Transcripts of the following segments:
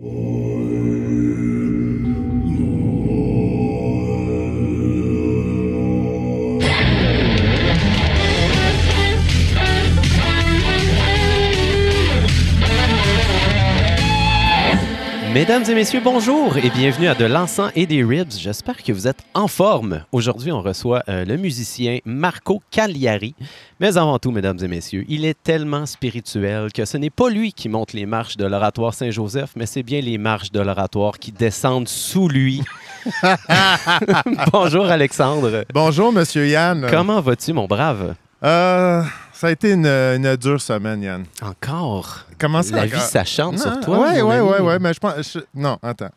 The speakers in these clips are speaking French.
Oh. Mesdames et messieurs, bonjour et bienvenue à De l'encens et des ribs. J'espère que vous êtes en forme. Aujourd'hui, on reçoit euh, le musicien Marco Cagliari. Mais avant tout, mesdames et messieurs, il est tellement spirituel que ce n'est pas lui qui monte les marches de l'oratoire Saint-Joseph, mais c'est bien les marches de l'oratoire qui descendent sous lui. bonjour Alexandre. Bonjour, Monsieur Yann. Comment vas-tu, mon brave? Euh, ça a été une, une dure semaine, Yann. Encore? Comment ça? La vie, ça chante sur toi. Oui, oui, oui, oui, mais je pense. je- non, attends.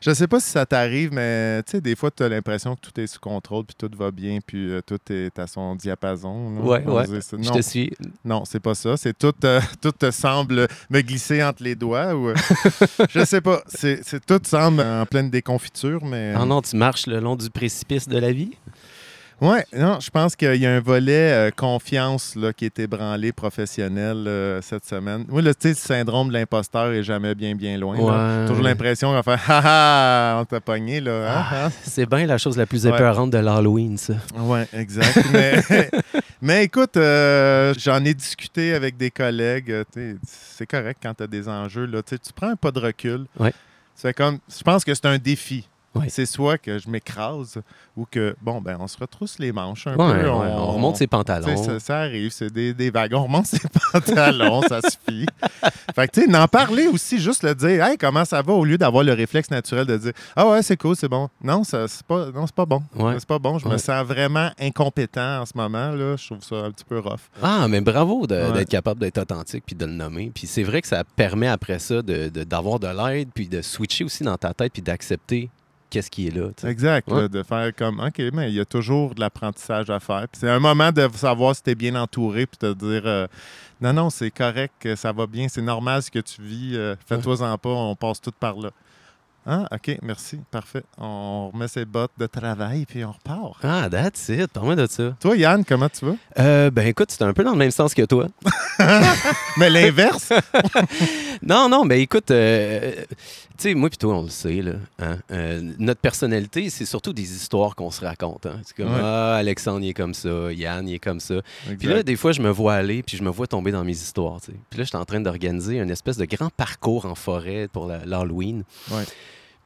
Je sais pas si ça t'arrive, mais tu sais, des fois, tu as l'impression que tout est sous contrôle, puis tout va bien, puis euh, tout est à son diapason. non? Ouais, ouais. ça. Je Non, te suis. non c'est pas ça. C'est tout, euh, tout te semble me glisser entre les doigts. Ou, euh, je sais pas. C'est, c'est- tout semble en pleine déconfiture, mais. Ah non, tu marches le long du précipice de la vie? Ouais, non, je pense qu'il y a un volet euh, confiance là, qui est ébranlé professionnel euh, cette semaine. Oui, le, syndrome de l'imposteur est jamais bien, bien loin. Ouais. Toujours l'impression qu'on va faire Ha ha, on t'a pogné, là. hein, Ah, hein? c'est bien la chose la plus Ouais. épeurante de l'Halloween, ça. Ouais, exact. mais, mais écoute, euh, j'en ai discuté avec des collègues. C'est correct quand tu as des enjeux. Là, tu prends un pas de recul. Ouais. C'est comme, je pense que c'est un défi. C'est soit que je m'écrase ou que, bon, ben, on se retrousse les manches un Ouais, peu. ouais, on, remonte ses pantalons. Ça, ça arrive, c'est des, des vagues. On remonte ses pantalons, ça suffit. Fait que, tu sais, n'en parler aussi, juste le dire, hey, comment ça va, au lieu d'avoir le réflexe naturel de dire, ah ouais, c'est cool, c'est bon. Non, ça, c'est pas, non, c'est pas bon. Ouais. C'est pas bon. Je me sens vraiment incompétent en ce moment, là. Je trouve ça un petit peu rough. Ah, mais bravo de- d'être capable d'être authentique puis de le nommer. Puis c'est vrai que ça permet après ça de- de- d'avoir de, l'aide puis de switcher aussi dans ta tête puis d'accepter qu'est-ce qui est là. Exact. Ouais. là, de faire comme, OK, mais il y a toujours de l'apprentissage à faire. C'est un moment de savoir si tu es bien entouré, puis de dire, euh, non, non, c'est correct, euh, ça va bien, c'est normal ce que tu vis, euh, fais-toi-en pas, on passe tout par là. Ah, OK, merci, parfait. On remet ses bottes de travail, puis on repart. Ah, that's it. Parle-moi de ça. Toi, Yann, comment tu vas? Euh, ben écoute, c'est un peu dans le même sens que toi. mais l'inverse? Non, non, mais écoute, euh, tu sais, moi puis toi, on le sait, là. hein, euh, notre personnalité, c'est surtout des histoires qu'on se raconte. hein. C'est comme, Ouais. ah, Alexandre, il est comme ça, Yann, il est comme ça. Puis là, des fois, je me vois aller, puis je me vois tomber dans mes histoires. Puis là, je suis en train d'organiser une espèce de grand parcours en forêt pour l'Halloween. Ouais.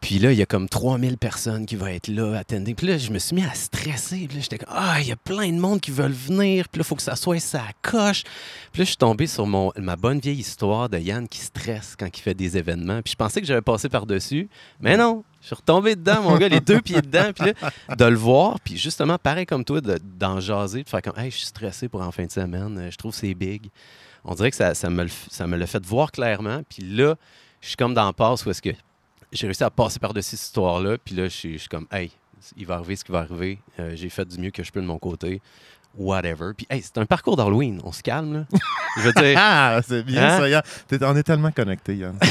Puis là, il y a comme 3000 personnes qui vont être là, attendez. Puis là, je me suis mis à stresser. Puis là, j'étais comme, ah, il y a plein de monde qui veulent venir. Puis là, il faut que ça soit ça coche. Puis là, je suis tombé sur mon, ma bonne vieille histoire de Yann qui stresse quand il fait des événements. Puis je pensais que j'avais passé par-dessus. Mais non, je suis retombé dedans, mon gars, les deux pieds dedans. Puis là, de le voir, puis justement, pareil comme toi, de- d'en jaser, de faire comme, hey, je suis stressé pour en fin de semaine, je trouve que c'est big. On dirait que ça, ça me l'a fait voir clairement. Puis là, je suis comme dans le passe où est-ce que j'ai réussi à passer par-dessus cette histoire-là. Puis là, je suis, comme, hey, il va arriver ce qui va arriver. Euh, j'ai fait du mieux que je peux de mon côté. Whatever. Puis, hey, c'est un parcours d'Halloween. On se calme, là. Je veux dire, Ah, c'est bien Hein? ça, Yann. On est tellement connectés, Yann.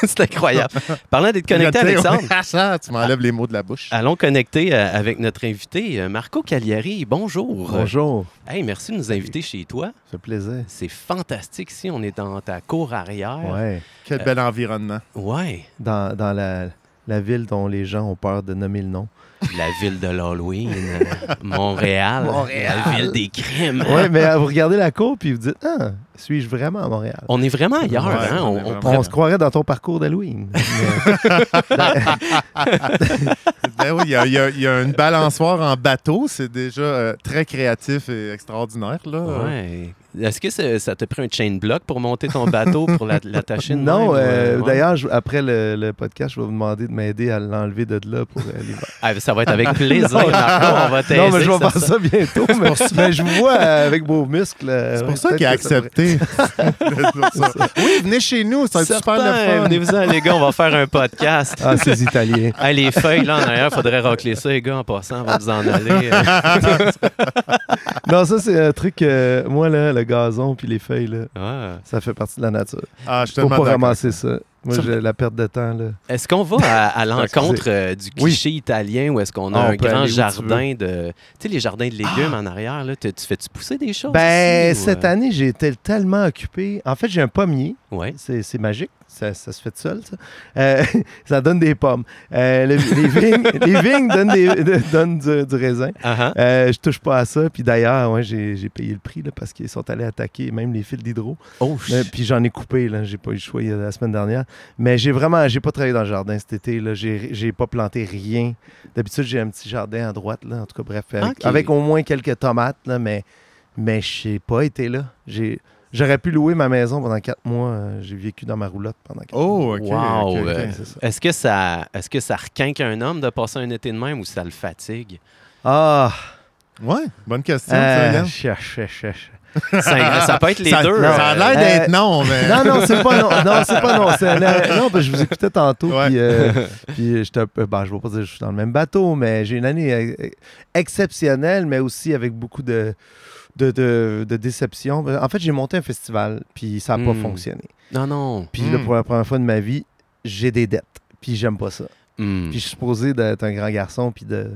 c'est incroyable. Parlant d'être connecté, Alexandre. Ah, tu m'enlèves les mots de la bouche. Allons connecter euh, avec notre invité, euh, Marco Cagliari. Bonjour. Bonjour, Hey, merci de nous inviter chez toi. ça fait plaisir. C'est fantastique ici. On est dans ta cour arrière. Ouais. Quel bel environnement. Ouais. Dans, dans la, la ville dont les gens ont peur de nommer le nom. La ville de l'Halloween, euh, Montréal, Montréal. La ville des crimes. Ouais, mais euh, vous regardez la cour puis vous dites Ah, suis-je vraiment à Montréal? On est vraiment ailleurs. Ouais, hein? on se croirait dans ton parcours d'Halloween. Mais- Ben oui, il y a, y y une balançoire en bateau. C'est déjà euh, très créatif et extraordinaire. Là. Ouais. Est-ce que ça ça t'a pris un chain block pour monter ton bateau pour la- l'attacher de non, euh, euh, ouais? d'ailleurs, après le, le podcast, je vais vous demander de m'aider à l'enlever de là pour euh, l'hiver. Ah, ça va être avec plaisir, Non, Marco. On va t'aider. Non, mais je vais faire ça bientôt. mais, mais je vous vois euh, avec vos muscles. euh, C'est pour ça qu'il a accepté. Oui, venez chez nous. Ça va être super le Certain. fun. Venez-vous-en, les gars, on va faire un podcast. Ah, ces Italiens. Hey, les feuilles, là, en arrière, faudrait racler ça, les gars, en passant, on va vous en aller. euh. Non, ça, c'est un truc. euh, moi, là, le gazon puis les feuilles, là, Ah. ça fait partie de la nature. Ah, je suis Faut pas ramasser ça. Moi, j'ai la perte de temps, là. Est-ce qu'on va à, à l'encontre euh, du Oui. cliché italien ou est-ce qu'on a Ah, un grand tu jardin de. Tu sais, les jardins de légumes en arrière, là, tu fais-tu pousser des choses? Ben, ici, cette euh? année, j'ai été tellement occupé. En fait, j'ai un pommier. Ouais. C'est c'est magique. Ça, ça se fait tout seul, ça. Euh, ça donne des pommes. Euh, le- les, vignes, les vignes donnent, des- de- donnent du, du raisin. Ah, ah. Euh, je touche pas à ça. Puis d'ailleurs, ouais, j'ai payé le prix là, parce qu'ils sont allés attaquer même les fils d'hydro. Oh, Euh, puis j'en ai coupé. J'ai pas eu le choix il y a- la semaine dernière. Mais j'ai vraiment, j'ai pas travaillé dans le jardin cet été. J'ai pas planté rien. D'habitude, j'ai un petit jardin à droite, là. En tout cas, bref, avec, au moins quelques tomates, là. Mais, mais j'ai pas été là. J'ai. J'aurais pu louer ma maison pendant quatre mois. Euh, J'ai vécu dans ma roulotte pendant quatre mois. Oh, OK. Ça. Est-ce que ça est-ce que ça requinque un homme de passer un été de même ou ça le fatigue? Ah! Ouais, bonne question, ça, Euh, ch- Ça, ça peut être les ça, deux. ça a euh, l'air d'être Euh, non, mais. Non, non, c'est pas non. Non, c'est pas non. Non, parce que je vous écoutais tantôt. Ouais. Puis, euh, puis j'étais un peu. Ben, je ne vais pas dire que je suis dans le même bateau, mais j'ai une année euh, exceptionnelle, mais aussi avec beaucoup de, de, de, de déception. En fait, j'ai monté un festival, puis ça n'a pas Hmm. fonctionné. Non, non. Puis là, Hmm. pour la première fois de ma vie, j'ai des dettes. Puis j'aime pas ça. Hmm. Puis je suis supposé d'être un grand garçon, puis de.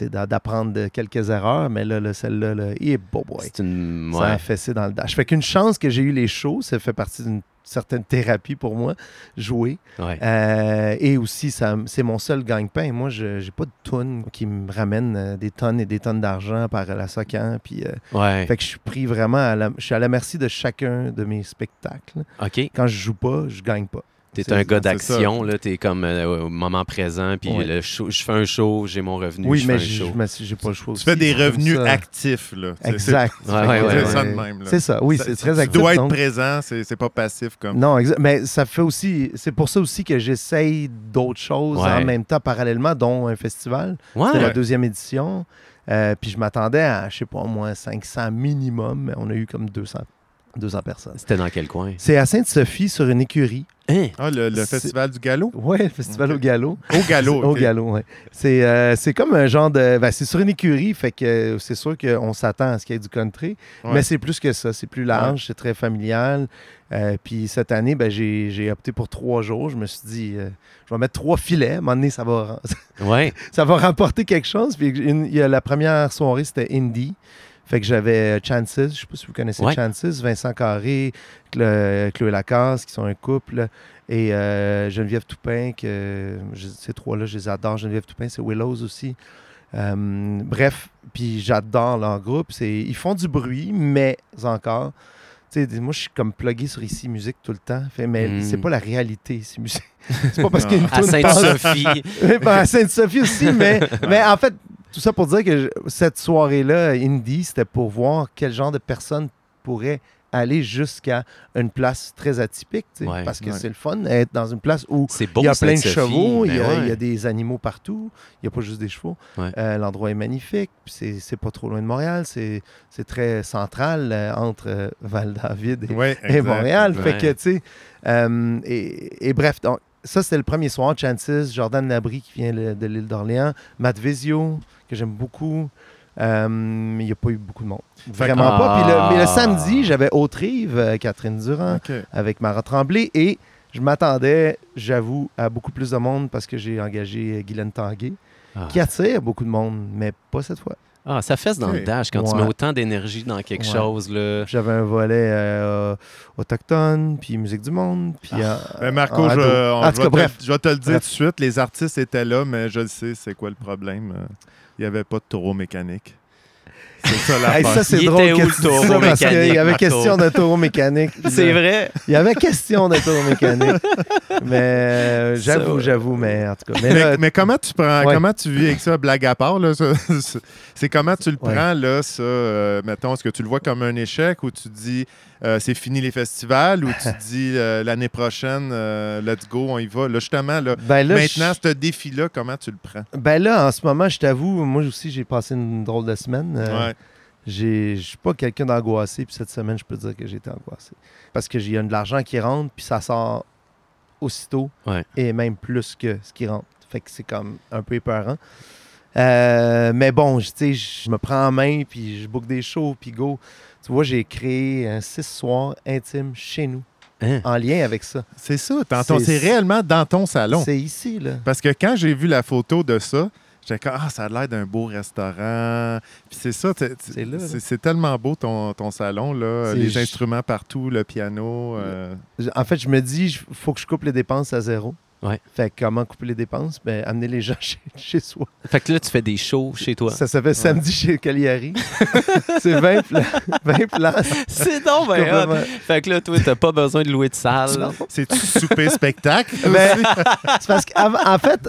d'apprendre de quelques erreurs, mais là, là, celle-là, là, eh, boy, boy. C'est une. Ça Ouais. a fessé dans le dash. Fait qu'une chance que j'ai eu les shows, ça fait partie d'une certaine thérapie pour moi, jouer. ouais. Euh, et aussi, ça, c'est mon seul gagne-pain. Moi, je j'ai pas de tonnes qui me ramènent euh, des tonnes et des tonnes d'argent par la SOCAN. Puis, euh, Ouais. fait que je suis pris vraiment à la, je suis à la merci de chacun de mes spectacles. Quand je joue pas, je gagne pas. T'es C'est- un gars c'est d'action, là. T'es comme euh, au moment présent, puis Ouais. le show- je fais un show, j'ai mon revenu, Oui, je mais j'ai pas le choix Tu aussi. fais des C'est revenus actifs, là. C'est- Exact. Ouais, ouais, c'est ouais, ça de même. C'est ça, oui, c'est très actif. Tu dois être donc- présent, c'est c'est pas passif comme. Non, mais ça fait aussi. C'est pour ça aussi que j'essaye d'autres choses Ouais. en même temps, parallèlement, dont un festival. Ouais. C'était la deuxième édition. Euh, puis je m'attendais à, je sais pas, au moins 500 minimum, mais on a eu comme 200, 200 personnes. C'était dans quel coin? C'est à Sainte-Sophie, sur une écurie. Hein? Ah, le, festival du galop? Ouais, le festival au galop. Au galop. Au galop, oui. C'est euh, c'est comme un genre de. ben, c'est sur une écurie, fait que c'est sûr qu'on s'attend à ce qu'il y ait du country. Ouais. Mais c'est plus que ça. C'est plus large, c'est très familial. Euh, puis cette année, ben, j'ai j'ai opté pour trois jours. Je me suis dit, euh, je vais mettre trois filets. À un moment donné, ça va, Ouais. ça va rapporter quelque chose. Puis une- il y a la première soirée, c'était Indie. Fait que j'avais euh, Chances, je sais pas si vous connaissez Ouais. Chances, Vincent Carré, Cla- Chloé Lacasse, qui sont un couple, et euh, Geneviève Toupin, que je- ces trois-là, je les adore. Geneviève Toupin, c'est Willows aussi. Euh, bref, puis j'adore leur groupe. C'est, ils font du bruit, mais encore. Moi, je suis comme plugué sur ici musique tout le temps. Fait, mais Mm. c'est pas la réalité, ici musique. c'est pas parce qu'il y a une À toune passe- Sainte-Sophie. ben, à Sainte-Sophie aussi, mais, mais en fait, tout ça pour dire que je- cette soirée-là, Indie, c'était pour voir quel genre de personnes pourraient aller jusqu'à une place très atypique, Ouais. parce que Ouais. c'est le fun d'être dans une place où beau, il y a plein de chevaux, il y, a, ouais. il y a des animaux partout, il n'y a pas juste des chevaux. Ouais. Euh, L'endroit est magnifique, puis c'est c'est pas trop loin de Montréal, c'est c'est très central euh, entre euh, Val-David et, Ouais, et exact. Montréal. Ouais. Fait que, tu sais, euh, et, et bref, donc, ça, c'était le premier soir. Chances, Jordan Labrie qui vient le- de l'île d'Orléans, Matt Vizio, que j'aime beaucoup. Euh, mais il n'y a pas eu beaucoup de monde. Vraiment pas. Puis le- mais le Ah. samedi, j'avais Autrive, euh, Catherine Durand, avec Mara Tremblay. Et je m'attendais, j'avoue, à beaucoup plus de monde parce que j'ai engagé euh, Guylaine Tanguay, Ah. qui attire beaucoup de monde, mais pas cette fois. Ah, ça fesse dans le dash quand tu mets autant d'énergie dans quelque Ouais. chose. Là. J'avais un volet euh, autochtone, puis musique du monde, puis... euh, Ben, Marco, en je, En vais te, bref. je vais te le dire Bref. tout de suite. Les artistes étaient là, mais je le sais, c'est quoi le problème. Il n'y avait pas de taureau mécanique. C'est ça la Hey, ça, c'est drôle était où, le ça parce qu'il y avait question de taureau mécanique. C'est vrai. Il y avait question de taureau mécanique. mais euh, j'avoue, j'avoue, mais en tout cas. Mais, Mais, là, mais comment tu prends, Ouais. comment tu vis avec ça, blague à part, là, ça, c'est- comment tu le Ouais. prends, là, ça, euh, mettons, est-ce que tu le vois comme un échec ou tu dis euh, c'est fini les festivals ou tu dis euh, l'année prochaine, euh, let's go, on y va? Là, justement, là, ben là, maintenant, je- ce défi-là, comment tu le prends? ben là, en ce moment, je t'avoue, moi aussi, j'ai passé une drôle de semaine. Euh, Ouais. J'ai- Je suis pas quelqu'un d'angoissé, puis cette semaine, je peux dire que j'ai été angoissé. Parce que j'ai de l'argent qui rentre, puis ça sort aussitôt, Ouais. et même plus que ce qui rentre. Fait que c'est comme un peu épeurant. Euh, mais bon, je- tu sais, je me prends en main, puis je book des shows, puis go. Tu vois, j'ai créé un six soirs intime chez nous, Hein? en lien avec ça. C'est ça, dans ton- C'est- c'est réellement dans ton salon. C'est ici, là. Parce que quand j'ai vu la photo de ça, J'étais comme, ah, ça a l'air d'un beau restaurant. Puis c'est ça, C'est tellement beau ton, ton salon, là. Les je- instruments partout, le piano. euh, En fait, je me dis, il faut que je coupe les dépenses à zéro. Ouais. Fait que comment couper les dépenses? Ben, amener les gens chez, chez soi. Fait que là, tu fais des shows chez toi. Ça s'appelle samedi chez Cagliari. c'est 20, pla- 20 places. C'est donc ben. Complètement. Fait que là, toi, t'as pas besoin de louer de salle. C'est-tu souper-spectacle? Mais c'est parce qu'en fait,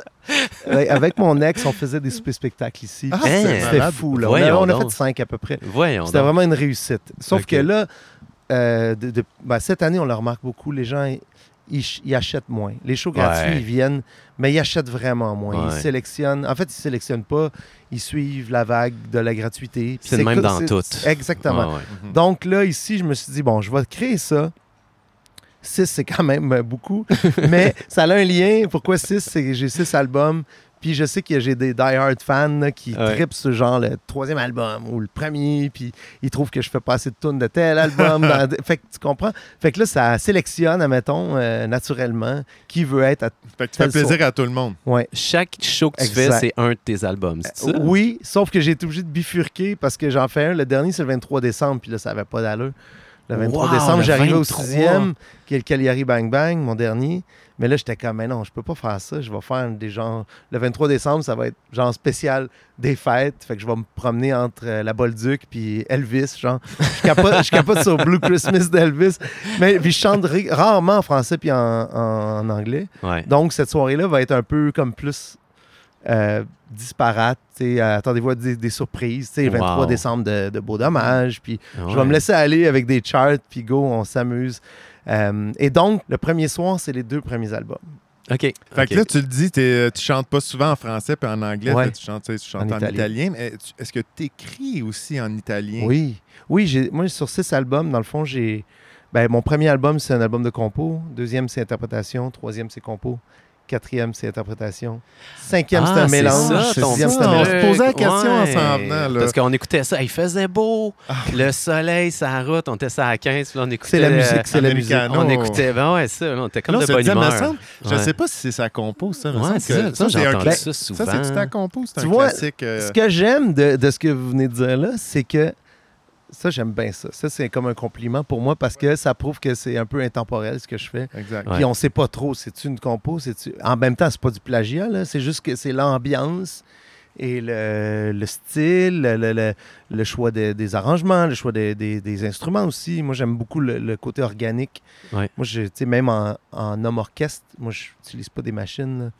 avec- mon ex, on faisait des soupers spectacles ici. Ah, C'était fou. Là. On, a, on fait cinq à peu près. C'était vraiment une réussite. Sauf que là, euh, de- de- ben, cette année, on le remarque beaucoup, les gens, ils, ch- ils achètent moins. Les shows gratuits, Ouais. ils viennent, mais ils achètent vraiment moins. Ouais. Ils sélectionnent. En fait, ils sélectionnent pas. Ils suivent la vague de la gratuité. C'est le même dans toutes. Exactement. Ouais, ouais. Mhm. Donc là, ici, je me suis dit, bon, je vais créer ça. 6, c'est quand même beaucoup. mais ça a un lien. Pourquoi 6? C'est que j'ai six albums. Puis je sais que j'ai des die-hard fans là, qui Ouais. trippent sur genre le troisième album ou le premier. Puis ils trouvent que je fais pas assez de tunes de tel album. dans- fait que tu comprends? Fait que là, ça sélectionne, admettons, euh, naturellement, qui veut être à... Fait que tu fais plaisir à tout le monde. Ouais. Chaque show que tu fais, c'est un de tes albums, c'est ça? Oui, sauf que j'ai été obligé de bifurquer parce que j'en fais un. Le dernier, c'est le 23 décembre, puis là, ça n'avait pas d'allure. Le 23 Wow, décembre, le j'arrivais au 23. sixième, qui est le Cagliari Bang Bang, mon dernier. Mais là, j'étais comme, mais non, je peux pas faire ça. Je vais faire des genres. Le 23 décembre, ça va être genre spécial des fêtes. Fait que je vais me promener entre euh, la Bolduc puis Elvis. Genre, je capote, je capote sur Blue Christmas d'Elvis. Mais puis je chante rarement en français puis en, en- en anglais. Ouais. Donc, cette soirée-là va être un peu comme plus euh, disparate. euh, Attendez-vous à des, des surprises. Le 23 Wow. décembre de, de Beau Dommage. Puis je vais me laisser aller avec des charts. Puis go, on s'amuse. Euh, et donc, le premier soir, c'est les deux premiers albums. OK. Fait que là, tu le dis, t'es- tu chantes pas souvent en français puis en anglais. Ouais. Tu chantes, tu chantes En en, italien. mais Est-ce que tu écris aussi en italien? Oui. Oui, j'ai- moi, sur six albums, dans le fond, j'ai. Ben, mon premier album, c'est un album de compo. Deuxième, c'est interprétation. Troisième, c'est compo. Quatrième, c'est interprétation. Cinquième, Ah, c'est un c'est mélange. ça, Sixième, c'est un on se posait la question en s'en venant, là. Parce qu'on écoutait ça, il faisait beau, Ah. le soleil, sa route, on était ça à 15, puis là, on écoutait... C'est la musique, c'est la musique. On écoutait, ben ouais, ça, on était comme Non, de c'est bonne ça, me humeur. semble. Je Ouais. sais pas si c'est sa compo, ça. Ouais, c'est que ça, ça, j'ai c'est un entendu ça souvent. Ça, c'est-tu ta compo? C'est un Tu vois, classique. euh, Ce que j'aime de, de ce que vous venez de dire là, c'est que ça, j'aime bien ça. Ça, c'est comme un compliment pour moi parce que ça prouve que c'est un peu intemporel ce que je fais. Exact. Puis on sait pas trop, c'est-tu une compo? c'est-tu- En même temps, c'est pas du plagiat, là. c'est juste que c'est l'ambiance et le, le style, le, le- le- choix de- des arrangements, le choix des- des- des instruments aussi. Moi, j'aime beaucoup le, le côté organique. Ouais. Moi, je- tu sais, même en, en homme orchestre, moi, je n'utilise pas des machines. là.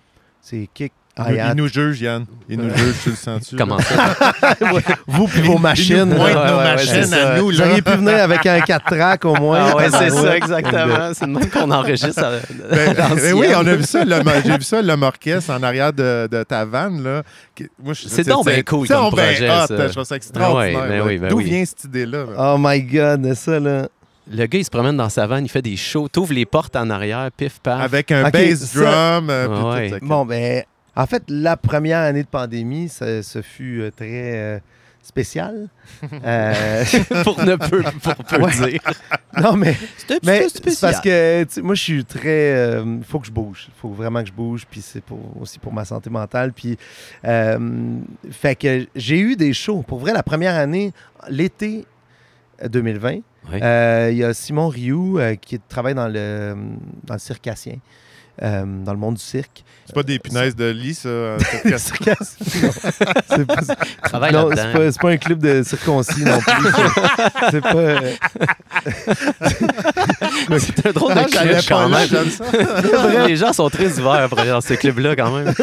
C'est kick, Il nous- hi-hat. il nous juge, Yann. Il nous juge, tu le sens-tu? Comment ça? Vous puis vos machines. nous Ouais, nos ouais, machines à ça. nous, Vous auriez pu venir avec un 4 tracks au moins. Ah ouais, c'est ça, exactement. C'est de même qu'on enregistre à Ben, ben oui, on a vu ça, j'ai vu ça, l'homme orchestre en arrière de, de ta vanne. Là. C'est donc bien cool comme bien projet, hot, ça. Je trouve ça extraordinaire. Ah ben oui, ben D'où oui. vient cette idée-là? là? Oh my God, ça là. Le gars, il se promène dans sa vanne, il fait des shows, t'ouvres les portes en arrière, pif, paf. Avec un bass drum. euh, Ah ouais. Bon, ben, en fait, la première année de pandémie, ça, ce fut euh, très euh, spécial. Euh, pour ne peu, pour peu Ouais. dire. non, mais, C'était mais c'est parce que tu sais, moi, je suis très. Il faut que je bouge. Il faut vraiment que je bouge. Puis c'est pour, aussi pour ma santé mentale. Puis, euh, fait que j'ai eu des shows. Pour vrai, la première année, l'été 2020, Ouais. euh, il y a Simon Rioux euh, qui travaille dans le, dans le circassien, euh, dans le monde du cirque. C'est pas des punaises de lit, ça. cette Circassien, non. C'est pas- Travaille non, c'est là-dedans. pas, c'est pas un club de circoncis non plus. C'est- pas. euh, C'est un drôle de Ah, club quand même. ça. Les gens sont très ouverts dans ce club-là quand même.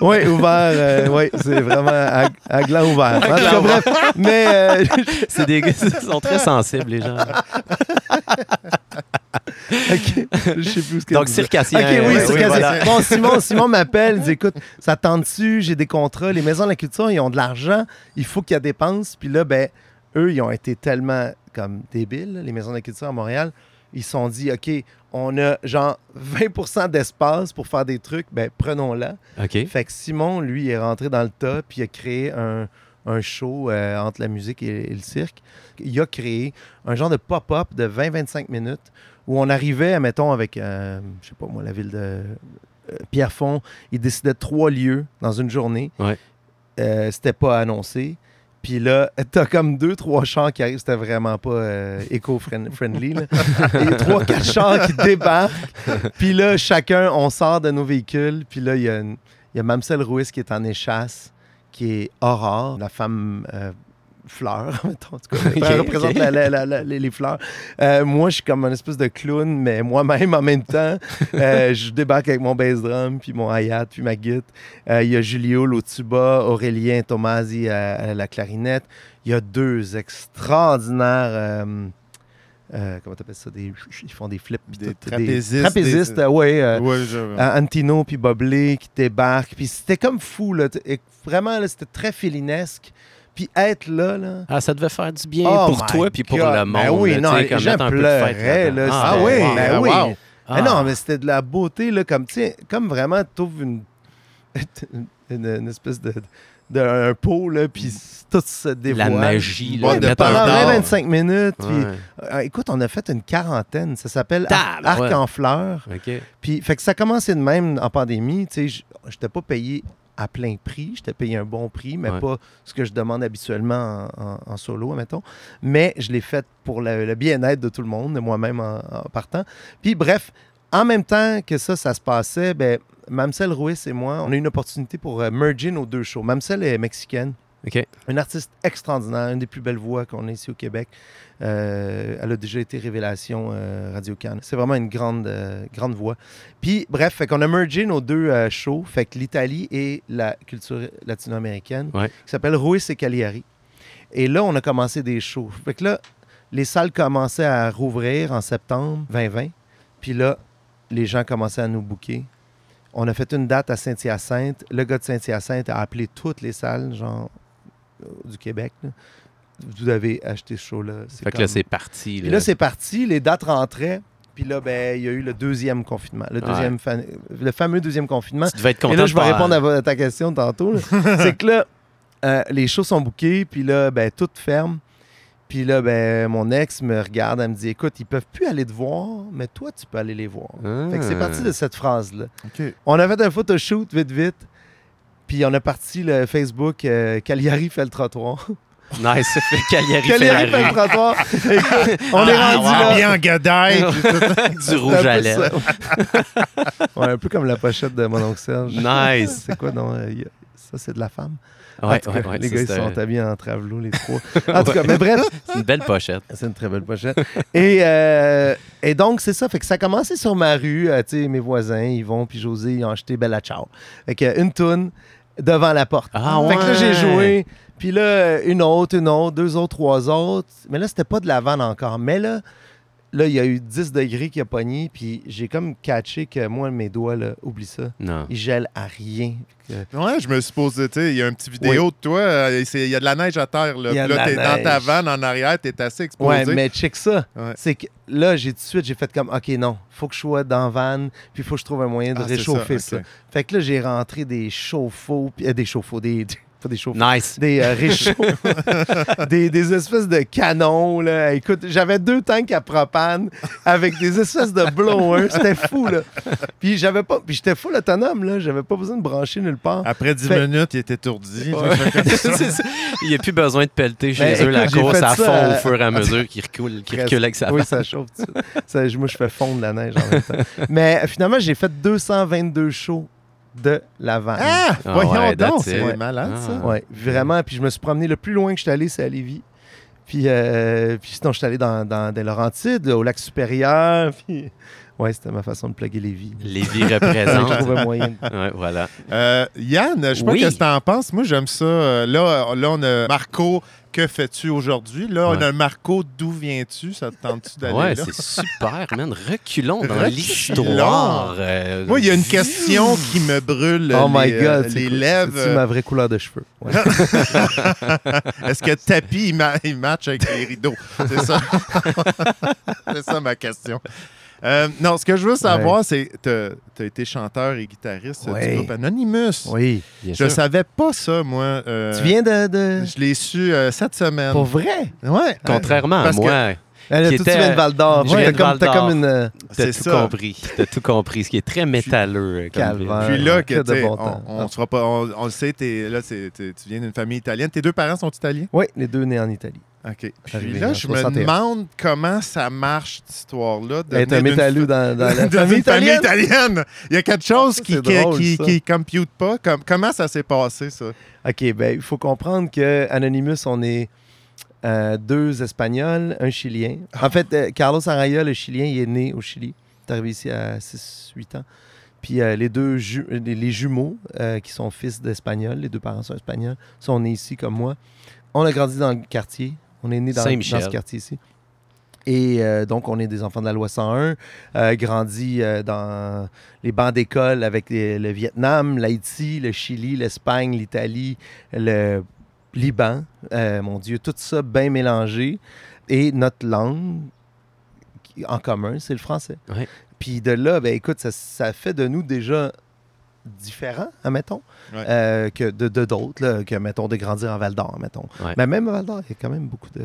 Oui, ouvert. euh, oui, c'est vraiment à, à gland ouvert. Bref, mais euh, C'est des gars, ils sont très sensibles, les gens. Ok, je sais plus ce que Donc, circassien. Ok, oui, euh, circassien. voilà. Bon, Simon, Simon m'appelle, il dit écoute, ça tente dessus, j'ai des contrats, les maisons de la culture, ils ont de l'argent, il faut qu'il y ait dépenses. Puis là, ben, eux, ils ont été tellement comme débiles, les maisons de la culture à Montréal. Ils se sont dit, OK, on a genre 20% d'espace pour faire des trucs, ben prenons-la. OK. Fait que Simon, lui, est rentré dans le tas, puis il a créé un, un show euh, entre la musique et, et le cirque. Il a créé un genre de pop-up de 20-25 minutes où on arrivait, mettons, avec, euh, je sais pas moi, la ville de euh, Pierrefonds, il décidait trois lieux dans une journée. Ouais. Euh, c'était pas annoncé. Puis là, t'as comme deux, trois chars qui arrivent. C'était vraiment pas euh, éco-friendly. Et trois, quatre chars qui débarquent. Puis là, chacun, on sort de nos véhicules. Puis là, il y a, une- y a Mamselle Ruiz qui est en échasse, qui est Aurore, la femme euh, fleur, mettons, en tout cas. Ok, Elle représente ok. la- la- la- la- les, fleurs. Euh, moi, je suis comme une espèce de clown, mais moi-même en même temps. Euh, je débarque avec mon bass drum, puis mon hi-hat, puis ma guitare. Euh, Il y a Julio au tuba, Aurélien Tomasi à, à la clarinette. Il y a deux extraordinaires. euh, comment t'appelles ça? Des, ils font des flips. Des tout, trapézistes, trapézistes, des- euh, ouais. euh, Ouais, je- euh, Antino puis Boblé qui débarquent. Puis c'était comme fou, là. Vraiment, là, c'était très félinesque. Puis être là, là... Ah, ça devait faire du bien Oh pour toi puis pour le monde. Ben oui, non, les comme gens de pleuraient, là. Ah c'était- oui, ben ben oui. wow. Ah. Mais non, mais c'était de la beauté, là, comme, comme vraiment, tu trouves une, une, une espèce de, de un pot, là, puis tout se dévoile. La magie, là, de mettre un Pendant Pandore. 20-25 minutes, Ouais. euh, écoute, on a fait une quarantaine. Ça s'appelle Ar-. Arc en fleurs. OK. Puis, fait que ça a commencé de même en pandémie. Tu sais, j'étais pas payé à plein prix. J'étais payé un bon prix, mais Ouais. pas ce que je demande habituellement en, en- en solo, mettons. Mais je l'ai fait pour le, le bien-être de tout le monde, de moi-même en, en partant. Puis, bref, en même temps que ça, ça se passait, ben, Mamselle Ruiz et moi, on a eu une opportunité pour euh, merger nos deux shows. Mamselle est mexicaine. OK. Une artiste extraordinaire, une des plus belles voix qu'on a ici au Québec. Euh, elle a déjà été révélation euh, Radio Cannes. C'est vraiment une grande, euh, grande voix. Puis, bref, fait qu'on a mergé nos deux euh, shows, fait que l'Italie et la culture latino-américaine, Ouais. qui s'appelle Ruiz et Cagliari. Et là, on a commencé des shows. Fait que là, les salles commençaient à rouvrir en septembre 2020. Puis là, les gens commençaient à nous booker. On a fait une date à Saint-Hyacinthe. Le gars de Saint-Hyacinthe a appelé toutes les salles, genre, du Québec. là. Vous devez acheter ce show-là. C'est Fait que là, c'est parti. Puis là, c'est parti. Les dates rentraient. Puis là, ben, il y a eu le deuxième confinement. Le, Ouais. deuxième fa- le fameux deuxième confinement. Tu devais être content. Et là, je vais répondre à, ta question tantôt. là. c'est que là, euh, les shows sont bookés, puis là, ben, tout ferme. Puis là, ben, mon ex me regarde, elle me dit Écoute, ils peuvent plus aller te voir, mais toi, tu peux aller les voir. Ah. Fait que c'est parti de cette phrase-là. On a fait un photoshoot vite, vite. Puis on a parti le Facebook euh, Cagliari fait le trottoir. Nice, ça fait Cagliari fait Cagliari fait le trottoir. On est Ah, rendu wow. là. Bien en gadaille. du rouge à lèvres. ouais, un peu comme la pochette de mon oncle Serge. Nice. C'est quoi, non? euh, Ça, c'est de la femme? Ouais, tout ouais, cas, ouais, les gars, ils sont habillés en travelot, les trois. En tout cas, mais bref, C'est une belle pochette. c'est une très belle pochette. Et, euh, et donc, c'est ça. Fait que ça a commencé sur ma rue. euh, tu sais, mes voisins, Yvon puis José, ils ont acheté Bella Ciao. Fait que une toune devant la porte. Ah Fait que là, j'ai joué. Puis là, une autre, une autre, deux autres, trois autres. Mais là, c'était pas de la vanne encore. Mais là, là, il y a eu 10 degrés qui a pogné. Puis j'ai comme catché que moi, mes doigts, là, oublie ça. Non. Ils gèlent à rien. Que- Ouais, je me suis posé, tu sais, il y a une petite vidéo de toi, euh, c'est- il y a de la neige à terre, là. Il y a Puis de là, la t'es dans ta vanne en arrière, t'es assez exposé. Ouais, mais check ça. Ouais. C'est que là, j'ai tout de suite, j'ai fait comme, OK, non, faut que je sois dans van, puis il faut que je trouve un moyen de Ah, réchauffer ça. Fait que là, j'ai rentré des chauffe-eau, puis- euh, des chauffe-eau, des, des- pas des chauffe Nice. des euh, réchauds, des, des espèces de canons. Là. Écoute, j'avais deux tanks à propane avec des espèces de blowers. C'était fou, là. Puis j'avais pas, puis j'étais full autonome, là. J'avais pas besoin de brancher nulle part. Après 10 Fait- minutes, il était étourdi. Il n'y a plus besoin de pelleter chez Ben, eux la écoute, course ça, fond euh, au fur et à mesure qu'il recule, qu'il recule avec sa Oui, ça chauffe. Ça, moi, je fais fondre la neige en même temps. Mais euh, finalement, j'ai fait 222 shows de la vanne. Ah, Ah voyons ouais, donc, c'est malade, Ah. ça. Ouais, vraiment. Puis je me suis promené le plus loin que je suis allé, c'est à Lévis. Puis, euh, puis sinon, je suis allé dans, dans des Laurentides, au lac supérieur. Puis, ouais, c'était ma façon de plugger Lévis. Lévi je représente. trouvais moyen. ouais, voilà. Euh, Yann, je sais pas Oui. ce que tu en penses. Moi, j'aime ça. Euh, Là, là, on a Marco, que fais-tu aujourd'hui? Là, on a Marco, d'où viens-tu? Ça te tente-tu d'aller Ouais, là? c'est super, man. Reculons dans l'histoire. euh, Moi, il y a une question qui me brûle Oh my les, euh, God, c'est les lèvres. C'est ma vraie couleur de cheveux? Ouais. Est-ce que tapis, il, ma- il match avec les rideaux? C'est ça. c'est ça ma question. Euh, non, ce que je veux savoir, c'est que tu as été chanteur et guitariste Ouais. du groupe Anonymous. oui. bien Je sûr. savais pas ça, moi. Euh, Tu viens de. de- Je l'ai su euh, cette semaine. Pour vrai? Ouais. Contrairement à Parce que- moi, Elle a Qui tout était, tu viens de Val d'Or. viens T'as comme, comme une. T'as tout ça. compris. T'as tout compris. Ce qui est très métalleux. euh, comme. Puis là, que, que bon on, on se fera pas, on, on le sait, là, t'es- tu viens d'une famille italienne. Tes deux parents sont italiens? Oui, les deux nés en Italie. OK. Puis là, je me 61. demande comment ça marche, cette histoire-là. est un métalleux dans, dans la famille italienne? Il y a quelque chose ça, qui, qui compute pas. Comme- comment ça s'est passé, ça? OK, ben il faut comprendre que Anonymous, on est euh, deux Espagnols, un Chilien. En fait, euh, Carlos Araya, le Chilien, il est né au Chili. Il est arrivé ici à 6-8 ans. Puis euh, les deux ju- les, jumeaux, qui sont fils d'Espagnols, les deux parents sont Espagnols, sont nés ici comme moi. On a grandi dans le quartier. On est né dans, ce quartier ici. Et euh, donc, on est des enfants de la loi 101, euh, grandi euh, dans les bancs d'école avec les- le Vietnam, l'Haïti, le Chili, l'Espagne, l'Italie, le Liban. Euh, mon Dieu, tout ça bien mélangé. Et notre langue en commun, c'est le français. Ouais. Puis de là, ben écoute, ça, ça fait de nous déjà différents, admettons, Ouais. euh, que de de d'autres, là, que, mettons, de grandir en Val d'Or, mettons. Ouais. Mais même à Val d'Or, il y a quand même beaucoup de...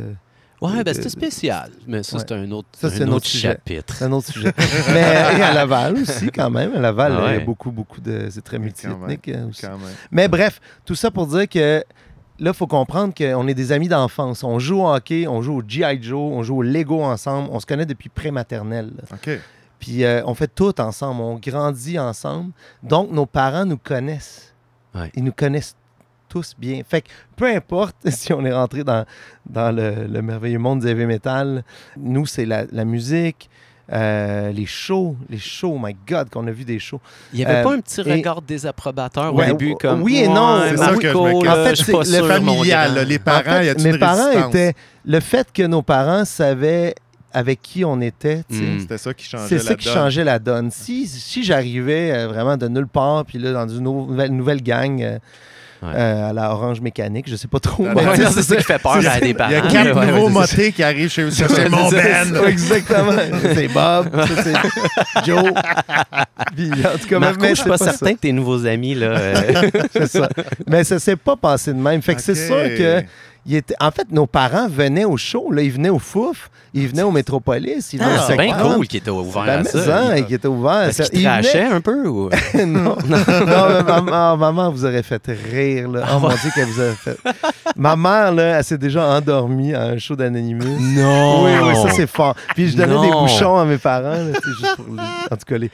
Ouais, de- ben c'était spécial. Mais ça, Ouais. c'est un autre, Ça, c'est un un autre chapitre. C'est un autre sujet. Mais et à Laval aussi, quand même. À Laval, Ah il y a beaucoup, beaucoup de. C'est très multiethnique euh, aussi. Quand même. Mais bref, tout ça pour dire que là, il faut comprendre qu'on est des amis d'enfance. On joue au hockey, on joue au G.I. Joe, on joue au Lego ensemble. On se connaît depuis prématernelle. là. OK. Puis euh, on fait tout ensemble. On grandit ensemble. Donc, nos parents nous connaissent. Ouais. Ils nous connaissent tous bien. Fait que peu importe si on est rentré dans, dans le, le merveilleux monde du heavy metal, nous, c'est la, la musique, euh, les shows, les shows, my God, qu'on a vu des shows. Il n'y avait Euh, pas un petit et- regard désapprobateur Ouais, au début, comme. oui et non. C'est ça que je me- Marco, En fait, c'est le familial, les En parents, fait, y a-t-il mes une parents résistance? étaient... Le fait que nos parents savaient avec qui on était, tu sais, Mm. C'était ça qui changeait C'est la ça qui donne. changeait la donne. Si, si j'arrivais euh, vraiment de nulle part, puis là, dans une nouvelle, nouvelle gang euh, Ouais. euh, à la Orange Mécanique, je sais pas trop. Ouais, c'est ça qui fait peur à des parents. Il y a quatre nouveaux motés qui arrivent chez mon c'est ça, Ben. Exactement. c'est Bob, ça, c'est Joe. Puis, en tout cas, Marco, mais je suis pas ça. certain que tes nouveaux amis, là. euh, C'est ça. Mais ça s'est pas passé de même. Fait que c'est sûr que. Il était- En fait, nos parents venaient au show. Là. Ils venaient au Fouf, ils venaient au Métropolis, ils ah, c'est bien cool qu'ils étaient ouverts à mais ça. ils étaient ouverts. Est-ce qu'ils venaient- un peu ou? non, non, mais maman, maman vous aurait fait rire. Là. Oh mon Dieu, qu'elle vous aurait fait. Ma mère, là, elle s'est déjà endormie à un show d'Anonymous. Non! Oui, oui, ça c'est fort. Puis je donnais des Non. bouchons à mes parents, là, juste pour En tout cas, les.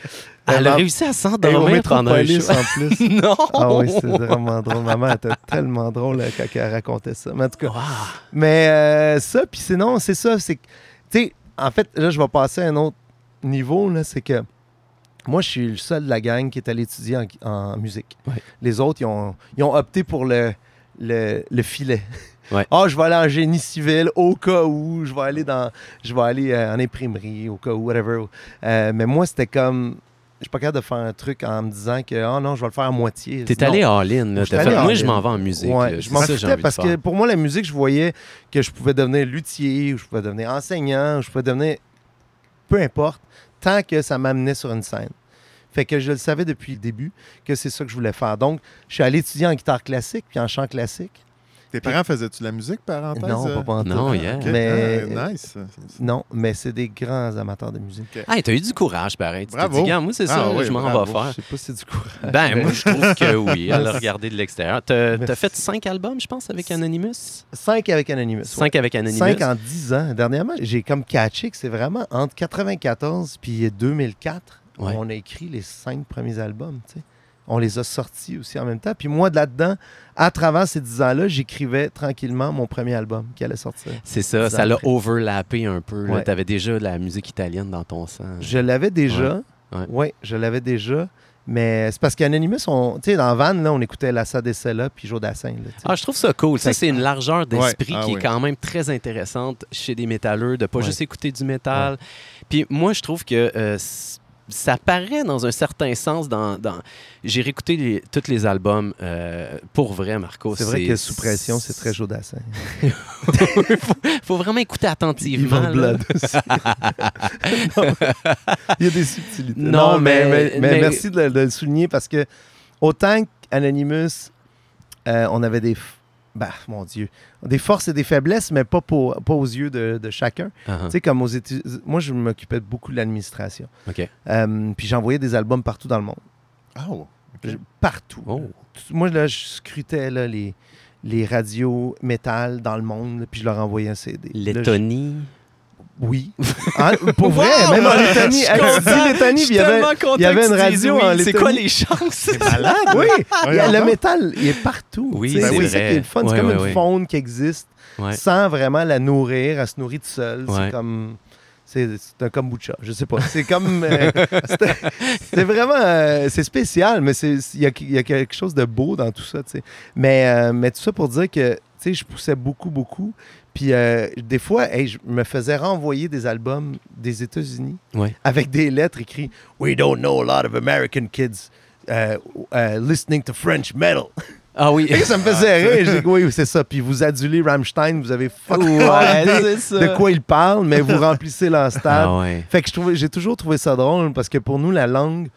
Elle a réussi à s'endormir pendant show. en plus. non! Ah oui, c'était vraiment drôle. Maman était tellement drôle quand elle racontait ça. Mais en tout cas, Wow. mais euh, ça, puis sinon, c'est ça. C'est que, tu sais, en fait, là, je vais passer à un autre niveau. là, C'est que moi, je suis le seul de la gang qui est allé étudier en, en musique. Ouais. Les autres, ils ont, ils ont opté pour le, le, le filet. Ouais. Ah, je vais aller en génie civil au cas où. Je vais aller dans, je vais aller euh, en imprimerie au cas où, whatever. Euh, mais moi, c'était comme, je suis pas capable de faire un truc en me disant que, oh non, je vais le faire à moitié. T'es allé all-in. Moi, je m'en vais en musique. Ouais, là. je m'en foutais parce que pour moi, la musique, je voyais que je pouvais devenir luthier, ou je pouvais devenir enseignant, ou je pouvais devenir peu importe, tant que ça m'amenait sur une scène. Fait que je le savais depuis le début que c'est ça que je voulais faire. Donc, je suis allé étudier en guitare classique puis en chant classique. Tes parents faisaient-tu de la musique, parenthèse? Non, pas pantoute. Non, yeah. Mais- Ah, nice. Non, mais c'est des grands amateurs de musique. Ah, t'as eu du courage, pareil. Tu Bravo. dit, moi, c'est ça, Ah oui, je m'en vais faire. Je sais pas si c'est du courage. Ben, moi, je trouve que oui, à le regarder de l'extérieur. T'as Merci. fait cinq albums, je pense, avec Anonymous? Cinq avec Anonymous. ouais. Cinq avec Anonymous. Cinq en dix ans. Dernièrement, j'ai comme catché que c'est vraiment entre 94 puis 2004, Ouais. on a écrit les cinq premiers albums. tu sais. On les a sortis aussi en même temps. Puis moi, de là-dedans, à travers ces dix ans-là, j'écrivais tranquillement mon premier album qui allait sortir. C'est ça, ça l'a overlappé un peu. Ouais. T'avais déjà de la musique italienne dans ton sang. Je l'avais déjà. Ouais. Oui, je l'avais déjà. Mais c'est parce qu'Anonymous, on- tu sais, dans Van, là, on écoutait Lassa Dessella puis Joe Dassin. là, tu. Ah, je trouve ça cool. Ça, c'est une largeur d'esprit Ouais, ah qui oui. est quand même très intéressante chez des métalleux, de pas Ouais. juste écouter du métal. Puis moi, je trouve que euh, ça paraît dans un certain sens dans... dans- J'ai réécouté les- tous les albums euh, pour vrai, Marco. c'est vrai que sous pression, c'est très Joe Dassin. faut, faut vraiment écouter attentivement. Blood aussi. Non. Il y a des subtilités. Non, mais- mais, mais mais- merci de, le- de le souligner parce que autant qu'Anonymous, euh, on avait des. Bah, mon Dieu, des forces et des faiblesses, mais pas, pour, pas aux yeux de, de chacun. Ah, Tu sais, comme aux États Moi, je m'occupais beaucoup de l'administration. OK. Euh, puis j'envoyais des albums partout dans le monde. Oh, ok. Je- Partout. Oh. Tout- Moi, là, je scrutais là, les, les radios métal dans le monde, là, puis je leur envoyais un CD. Là, je- Lettonie. Oui. Ah, pour vrai, Wow! même en Lettonie. Dis Lettonie, il y avait, il y avait une radio oui. en C'est quoi Lettonie. les chances? C'est malade. Oui, a- le métal, il est partout. Oui, c'est c'est ça qui vrai. est le fun. Ouais, c'est comme ouais, une ouais. faune qui existe Ouais. sans vraiment la nourrir. Elle se nourrit toute seule. Ouais. C'est comme. C'est un kombucha, je sais pas. C'est comme. euh, c'est vraiment. euh, c'est spécial, mais c'est- il y y a quelque chose de beau dans tout ça, tu sais. Mais, euh, mais tout ça pour dire que, tu sais, je poussais beaucoup, beaucoup. Puis euh, des fois, hey, je me faisais renvoyer des albums des États-Unis Ouais. avec des lettres écrites We don't know a lot of American kids uh, uh, listening to French metal. Ah oui. Et ça me faisait rire. J'ai dit, oui, c'est ça. Puis vous adulez Rammstein, vous avez fuck Ouais, de quoi ils parlent, mais vous remplissez leur stade. Ah ouais. Fait que j'ai toujours trouvé ça drôle parce que pour nous, la langue,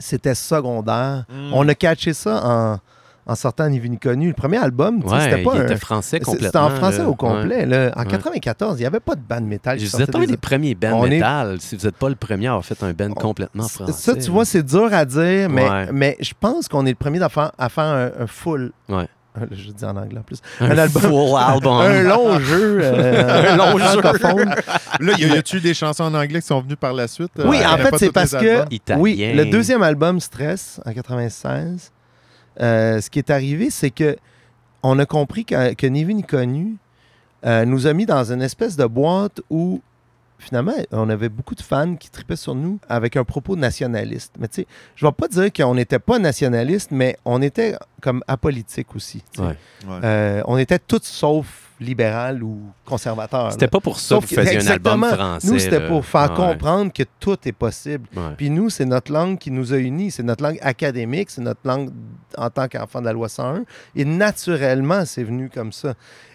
c'était secondaire. Mm. On a catché ça en, en sortant Ni vu ni connu. Le premier album, Ouais, c'était pas il un- était français c'est- complètement. C'était en français là. au complet. là. En Ouais. 94, il n'y avait pas de band métal. qui Vous êtes un des- des premiers bands On est- métal. Si vous n'êtes pas le premier à avoir fait un band complètement français. Ça, tu vois, c'est dur à dire, mais, Ouais. mais je pense qu'on est le premier à faire, à faire un, un full. Ouais. Je dis en anglais en plus. un, un album- full album. Un long jeu. euh, Un long jeu. Là, y a-tu des chansons en anglais qui sont venues par la suite? Oui, Euh, en on fait, c'est parce que-. Oui, le deuxième album, Stress, en 96, euh, ce qui est arrivé, c'est que on a compris que, que Ni vu ni connu euh, nous a mis dans une espèce de boîte où, finalement, on avait beaucoup de fans qui tripaient sur nous avec un propos nationaliste. Mais tu sais, je ne vais pas dire qu'on n'était pas nationaliste, mais on était comme apolitique aussi. Ouais. Ouais. Euh, on était tous sauf libéral ou conservateur. C'était pas pour ça que vous faisiez un album français. Nous, c'était pour faire Ouais. comprendre que tout est possible. Ouais. Puis nous, c'est notre langue qui nous a unis. C'est notre langue académique, c'est notre langue en tant qu'enfant de la loi 101. Et naturellement, c'est venu comme ça.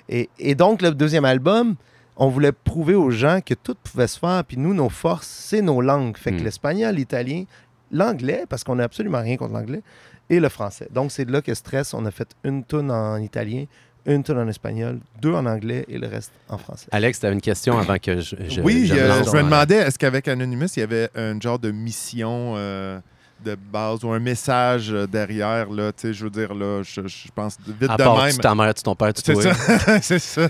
Et, et donc, le deuxième album, on voulait prouver aux gens que tout pouvait se faire. Puis nous, nos forces, c'est nos langues. Fait que Mm. l'espagnol, l'italien, l'anglais, parce qu'on n'a absolument rien contre l'anglais, et le français. Donc, c'est de là que Stress, on a fait une tonne en italien, une tonne en espagnol, deux en anglais et le reste en français. Alex, tu avais une question avant que je. je oui, je me euh, je demandais, est-ce qu'avec Anonymous, il y avait un genre de mission euh, de base ou un message euh, derrière, là, tu sais, je veux dire, là, je, je pense vite À de part même. tu ta mère, tu ton père, tu C'est ça. c'est ça.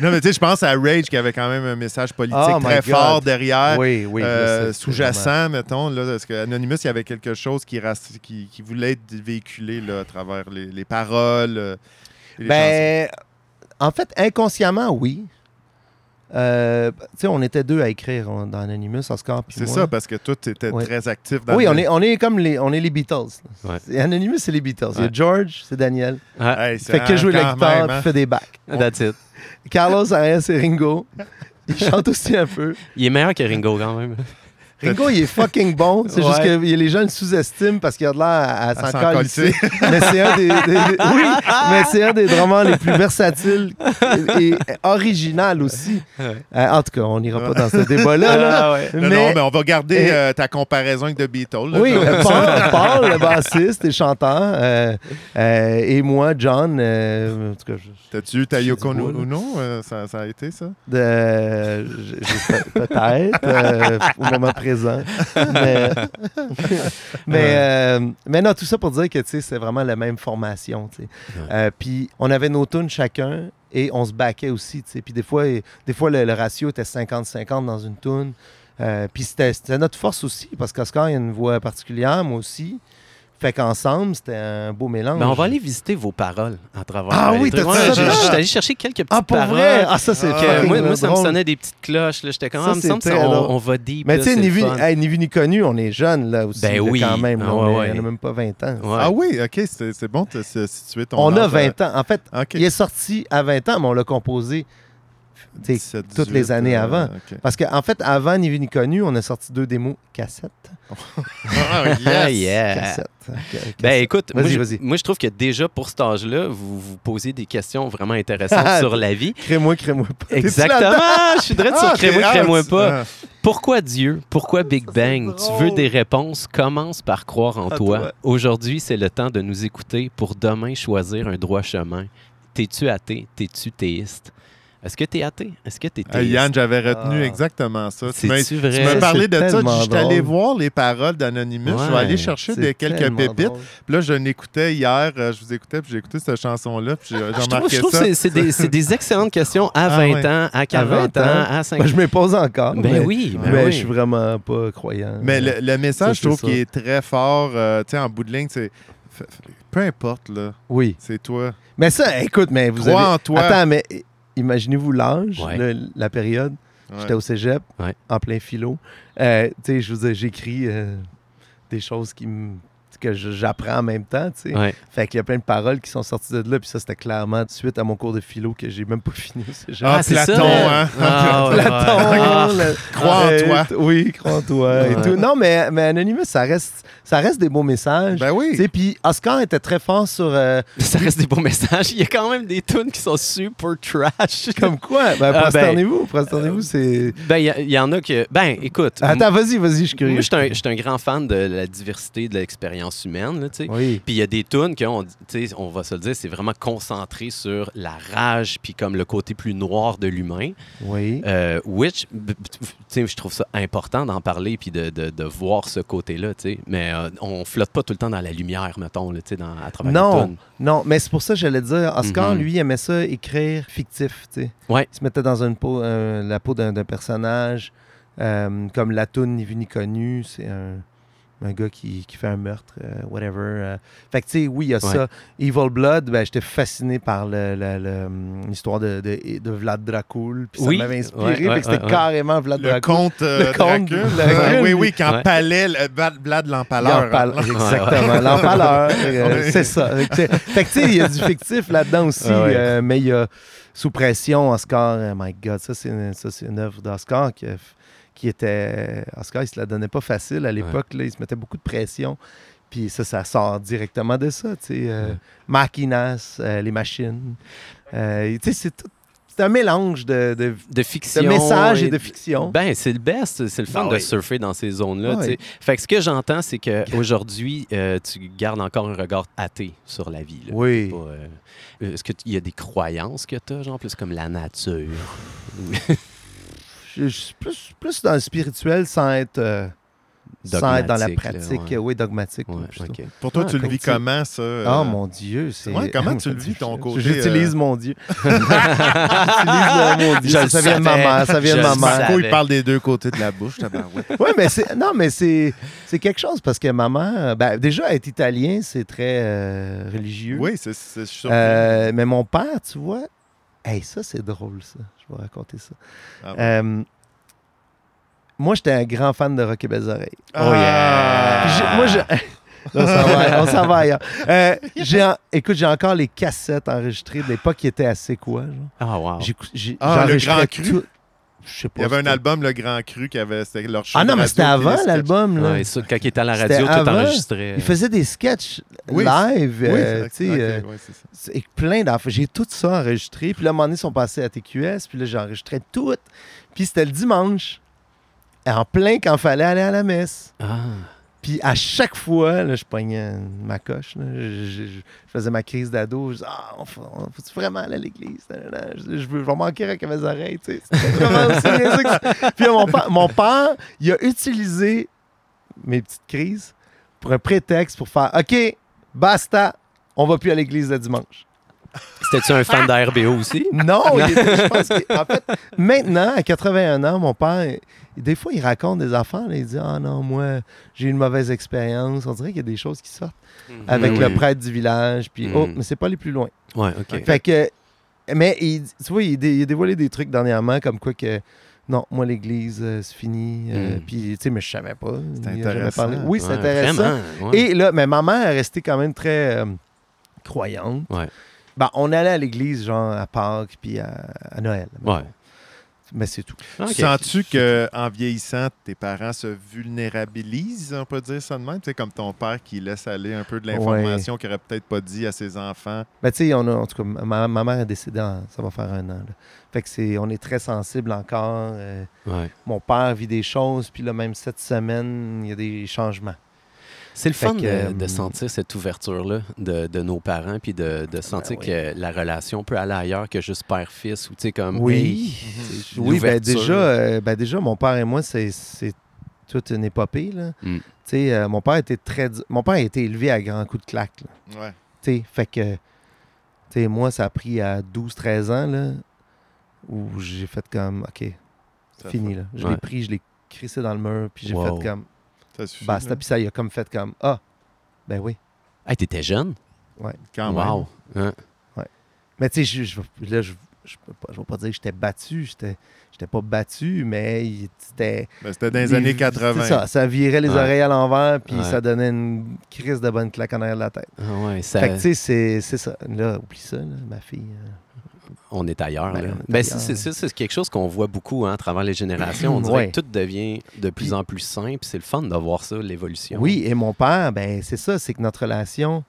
Non, mais tu sais, je pense à Rage qui avait quand même un message politique Oh très fort derrière. oui, oui. euh, sous-jacent, mettons. Là, parce que Anonymous, il y avait quelque chose qui, ras- qui, qui voulait être véhiculé là, à travers les, les paroles. Et. Ben, en fait, inconsciemment, oui. Euh, tu sais, on était deux à écrire on- dans Anonymous, Oscar C'est ça, parce que étais Ouais. très actif dans Oui, le- on est, on est comme les, on est les Beatles. Ouais. C'est- Anonymous, c'est les Beatles. Il y a. George, c'est Daniel. Ah, Hey, Fait que joue la guitare, même, hein. fait des backs. that's it. Carlos Arias, c'est Ringo. Il chante aussi un peu. Il est meilleur que Ringo quand même. Ringo, il est fucking bon. C'est juste que les gens le sous-estiment parce qu'il a de l'air à, à s'en s'en. Mais c'est un des, des- des- oui, mais c'est un des drummers les plus versatiles et, et original aussi. Ouais. Euh, en tout cas, on n'ira pas dans ce débat-là. là. Ah ouais. Non, mais- non, mais on va garder euh, ta comparaison avec The Beatles. là. Oui, Paul, Paul, le bassiste et chanteur, euh, et moi, John, en tout cas, T'as-tu eu ta Yoko. Ono? ça, ça a été ça? peut-être au moment présent, mais, mais, euh, mais non, tout ça pour dire que c'est vraiment la même formation. Ouais. Euh, puis on avait nos tunes chacun et on se baquait aussi. Puis des fois, des fois le, le ratio était 50-50 dans une tune. Euh, puis c'était c'était notre force aussi, parce qu'Oscar, il a une voix particulière, moi aussi. Fait qu'ensemble, c'était un beau mélange. Ben, on va aller visiter vos paroles à travers. Ah oui, Ouais, ça? dedans? Je suis allé chercher quelques petites Ah, pour paroles. vrai? Ah, ça, c'est Ah, moi, moi, ça me sonnait des petites cloches. là. J'étais quand même, très ça, on, va deep. Mais tu sais, ni vu, hey, ni vu ni connu, on est jeunes là aussi. Ben là, oui. Quand même, Ah, on, ouais, est- ouais. on a même pas 20 ans. Ouais. Ah oui, OK, c'est c'est bon de se situer ton On a âge, 20 ans. En fait, OK. il est sorti à 20 ans, mais on l'a composé 17, toutes les 18, années euh, avant. Parce qu'en fait, avant Ni vu ni connu, on a sorti deux démos cassettes. Ah, yes! Ah, yeah. Cassettes. Ok, Ben écoute, moi Vas-y, je, vas-y. moi je trouve que déjà pour cet âge-là, vous vous posez des questions vraiment intéressantes sur la vie. Crée-moi, crée-moi pas. Exactement, je suis direct Ah, sur crée-moi, crée-moi pas. ah. Pourquoi Dieu? Pourquoi Big Ça, Bang? Tu veux des réponses? Commence par croire en À toi. toi. Aujourd'hui, c'est le temps de nous écouter pour demain choisir un droit chemin. t'es-tu athée? T'es-tu théiste? Est-ce que t'es athée? Est-ce que t'es Ah, théiste? Yann, j'avais retenu Ah. exactement ça. Tu m'as- tu m'as parlé de ça. Je suis allé voir les paroles d'Anonymous. Je vais Ouais. aller chercher quelques pépites. Puis là, je l'écoutais hier. euh, Je vous écoutais, puis j'ai écouté cette chanson-là. Puis j'ai j'ai Je trouve, remarqué je trouve ça. que c'est- des, excellentes questions à Ah 20 ouais. ans, à 40 20 ans, ans? à Moi, 50 je me pose encore. Ben mais, oui, ben mais oui. je suis vraiment pas croyant. Mais le, le message, je trouve qu'il est très fort. euh, tu sais, en bout de ligne, c'est. Peu importe, là. Oui. C'est toi. Mais ça, écoute, mais vous Crois avez... en toi. Attends, mais imaginez-vous l'âge, Ouais. le- la période. Ouais. J'étais au cégep, Ouais. en plein philo. Euh, tu sais, je vous ai- j'écris euh, des choses qui me- que j'apprends en même temps, tu sais. Ouais. Fait qu'il y a plein de paroles qui sont sorties de là, puis ça, c'était clairement suite à mon cours de philo que j'ai même pas fini. Ah, c'est Platon, ça. hein? Ah, Platon, le- Crois en euh, toi. Oui, crois en toi. et Ouais. tout. Non, mais, mais Anonymous, ça reste, ça reste des beaux messages. Ben oui. Puis Oscar était très fort sur. euh, Ça reste des beaux messages. Il y a quand même des tunes qui sont super trash. comme quoi? Ben, Ah, prosternez-vous. Prosternez-vous, c'est. Ben, il y en a que. Ben, écoute. Attends, vas-y, vas-y, je suis curieux. Moi, je suis un, je suis un grand fan de la diversité de l'expérience humaine, là. Oui. Puis il y a des tunes qu'on, on va se le dire, c'est vraiment concentré sur la rage, puis comme le côté plus noir de l'humain. Oui. Euh, which, je trouve ça important d'en parler, puis de, de- de voir ce côté-là. Mais euh, on flotte pas tout le temps dans la lumière, mettons, là, dans- à travers les Non, tunes. non, mais c'est pour ça que j'allais dire, Oscar, Mhm. lui, aimait ça écrire fictif, tu sais. Ouais. Il se mettait dans une peau, euh, la peau d'un personnage, euh, comme la toune Ni vu ni connu, c'est un, un gars qui, qui fait un meurtre, euh, whatever. euh. Fait que, tu sais, oui, il y a Ouais. ça. Evil Blood, ben, j'étais fasciné par le- le- le, hum, l'histoire de, de, de Vlad Dracul, puis ça Oui. m'avait inspiré, Ouais, ouais, que c'était carrément Vlad Le Dracul. conte euh, Le conte Dracul. Oui, oui, quand le Vlad Vlad l'empaleur. L'empale-. Exactement, l'empaleur. euh. C'est ça. Fait que, tu sais, il y a du fictif là-dedans aussi, ouais. mais il y a Sous pression, Oscar, oh my God, ça c'est une, ça, c'est une œuvre d'Oscar qui, a- qui était. Oscar, il se la donnait pas facile à l'époque, là, il se mettait beaucoup de pression. Puis ça, ça sort directement de ça, tu sais. euh, Ouais. Machinas, euh, les machines. Euh, tu sais, c'est tout. C'est un mélange de, de, De de fiction. message et de fiction. Ben, c'est le best. C'est le fun Ben de oui. surfer dans ces zones-là. Ah tu sais. oui. Fait que ce que j'entends, c'est qu'aujourd'hui, euh, tu gardes encore un regard athée sur la vie. là. Oui. Euh, Est-ce qu'il y a des croyances que tu as, genre, plus comme la nature? Je, suis plus, plus dans le spirituel sans être, euh, sans être dans la là, pratique. ouais. Oui, dogmatique. Ouais. Pour toi, Ah, tu le vis comment, ça? euh, Oh mon Dieu, c'est. Ouais, comment tu le vis, ton côté, J'utilise euh, mon Dieu. J'utilise mon Dieu. Je Ça, vient de ma mère. Ça vient de ma mère. Marco, il parle des deux côtés de la bouche. Oui, mais c'est. Non, mais c'est. C'est quelque chose parce que maman. Ben, déjà, être italien, c'est très euh, religieux. Oui, c'est c'est sûr. Euh, mais mon père, tu vois. Hey, ça, c'est drôle, ça. Je vais raconter ça. Ah ouais. Euh, moi, j'étais un grand fan de Rock et Belles Oreilles. Oh yeah! Puis j'ai- moi, je... on s'en va, on s'en va ailleurs. Euh, j'ai en- Écoute, j'ai encore les cassettes enregistrées de l'époque qui étaient assez quoi. Genre. Ah, wow. J'ai, j'ai, Ah, le Grand Cru? tout. Je sais pas. Il y avait un album, Le Grand Cru, qui avait. C'était leur show Ah non, mais c'était avant l'album. Là. Ouais, ça, quand il était à la C'était radio, tout avant. enregistré. Il faisait des sketchs Oui, live. Oui, euh, c'est- tu sais, euh, ouais, c'est ça. c'est plein d'enfants. J'ai tout ça enregistré. Puis là, à un moment donné, ils sont passés à TQS. Puis là, j'enregistrais tout. Puis c'était le dimanche. En plein quand il fallait aller à la messe. Ah. Puis à chaque fois, je pognais ma coche. Je, faisais ma crise d'ado. Je disais, ah, on faut, faut-tu vraiment aller à l'église? Je, veux, vais manquer avec mes oreilles. Puis mon, mon père, il a utilisé mes petites crises pour un prétexte pour faire, OK, basta, on va plus à l'église le dimanche. C'était-tu un fan d'RBO aussi? Non, il était- je pense qu'en fait, maintenant, à 81 ans, mon père, il- des fois, il raconte des affaires. là, il dit Ah non, moi, j'ai eu une mauvaise expérience. On dirait qu'il y a des choses qui sortent avec Mhm. le Oui. prêtre du village. Puis, oh, Mhm. mais c'est pas aller plus loin. Ouais, OK. Fait que, mais il, tu vois, il, dé- il a dévoilé des trucs dernièrement, comme quoi que. Non, moi, l'église, euh, c'est fini. euh, Mm. Puis, tu sais, mais je savais pas. C'est Il a jamais intéressant. parlé. Oui, c'est Ouais, intéressant. Vraiment, ouais. Et là, mais ma mère est restée quand même très euh, croyante. Ouais. Ben, on allait à l'église, genre, à Pâques, puis à, à Noël. Ouais. Mais c'est tout. Sens-tu qu'en vieillissant, tes parents se vulnérabilisent, on peut dire ça de même? Tu sais, comme ton père qui laisse aller un peu de l'information qu'il aurait peut-être pas dit à ses enfants. Ben, tu sais, on a, en tout cas, ma, ma mère est décédée, en- ça va faire un an. là. Fait que c'est, on est très sensible encore. euh, Ouais. mon père vit des choses, puis là, même cette semaine, il y a des changements. C'est le Fait fun que, de, euh, de sentir cette ouverture-là de, de nos parents, puis de, de sentir Ben oui. que la relation peut aller ailleurs que juste père-fils, ou tu sais, comme. Oui. hey, Oui, ben déjà, euh, ben déjà, mon père et moi, c'est c'est toute une épopée. Là. Mm. Tu sais, euh, mon père était très. Mon père a été élevé à grands coups de claque. là. Ouais. Tu sais, fait que. Tu sais, moi, ça a pris à 12-13 ans, là, où j'ai fait comme, OK, fini, fait- là. Je Ouais. l'ai pris, je l'ai crissé dans le mur, puis j'ai Wow. fait comme, Ça suffit. basta. Puis ça, il a comme fait comme, ah, ben oui. Hey, t'étais jeune? Quand même. wow. Hein? Mais tu sais, je, je, là, je, je peux pas, je vais pas dire que j'étais battu, j'étais j'étais pas battu, mais c'était... Ben, C'était dans les des- années 80. C'est ça, ça virait les Ouais. oreilles à l'envers, puis Ouais. ça donnait une crise de bonne claque en arrière de la tête. Ah ouais, ça, Fait que tu sais, c'est- c'est ça. Là, oublie ça, là, ma fille. euh, on est ailleurs. Ben, Ben, c'est- quelque chose qu'on voit beaucoup hein, à travers les générations. On dirait Ouais. que tout devient de plus Puis- en plus simple. C'est le fun de voir ça, l'évolution. Oui, et mon père, ben c'est ça, c'est que notre relation,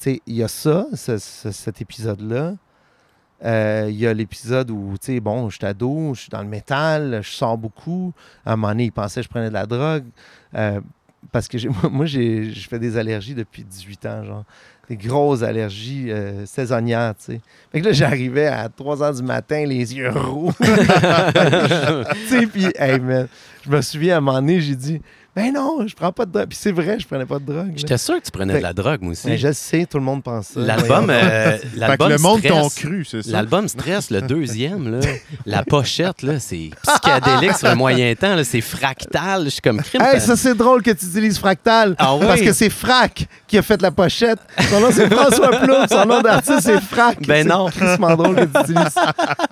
tu sais, il y a ça, ce- ce- cet épisode-là. Euh, Il y a l'épisode où, tu sais, bon, je suis ado, je suis dans le métal, je sors beaucoup. À un moment donné, il pensait que je prenais de la drogue. Euh, parce que moi, j'ai je fais des allergies depuis 18 ans, genre. Des grosses allergies euh, saisonnières, tu sais. Fait que là, j'arrivais à 3 h du matin, les yeux roux. tu sais, puis, hey, man, je me souviens, à un moment donné, j'ai dit, ben non, je prends pas de drogue. Puis c'est vrai, je prenais pas de drogue. J'étais sûr que tu prenais Fait- de la drogue, moi aussi. Ben, je le sais, tout le monde pense ça. L'album, euh, l'album le monde t'ont cru, c'est ça? L'album Stress, le deuxième, là, la pochette, là, c'est psychédélique sur un moyen temps. là, C'est fractal. Je suis comme crime. Hey, ça c'est drôle que tu utilises Fractal. Ah oui? Parce que c'est Frac qui a fait la pochette. Son nom c'est François Plourde. Son nom d'artiste c'est Frac. Ben C'est non. crissement drôle que tu utilises.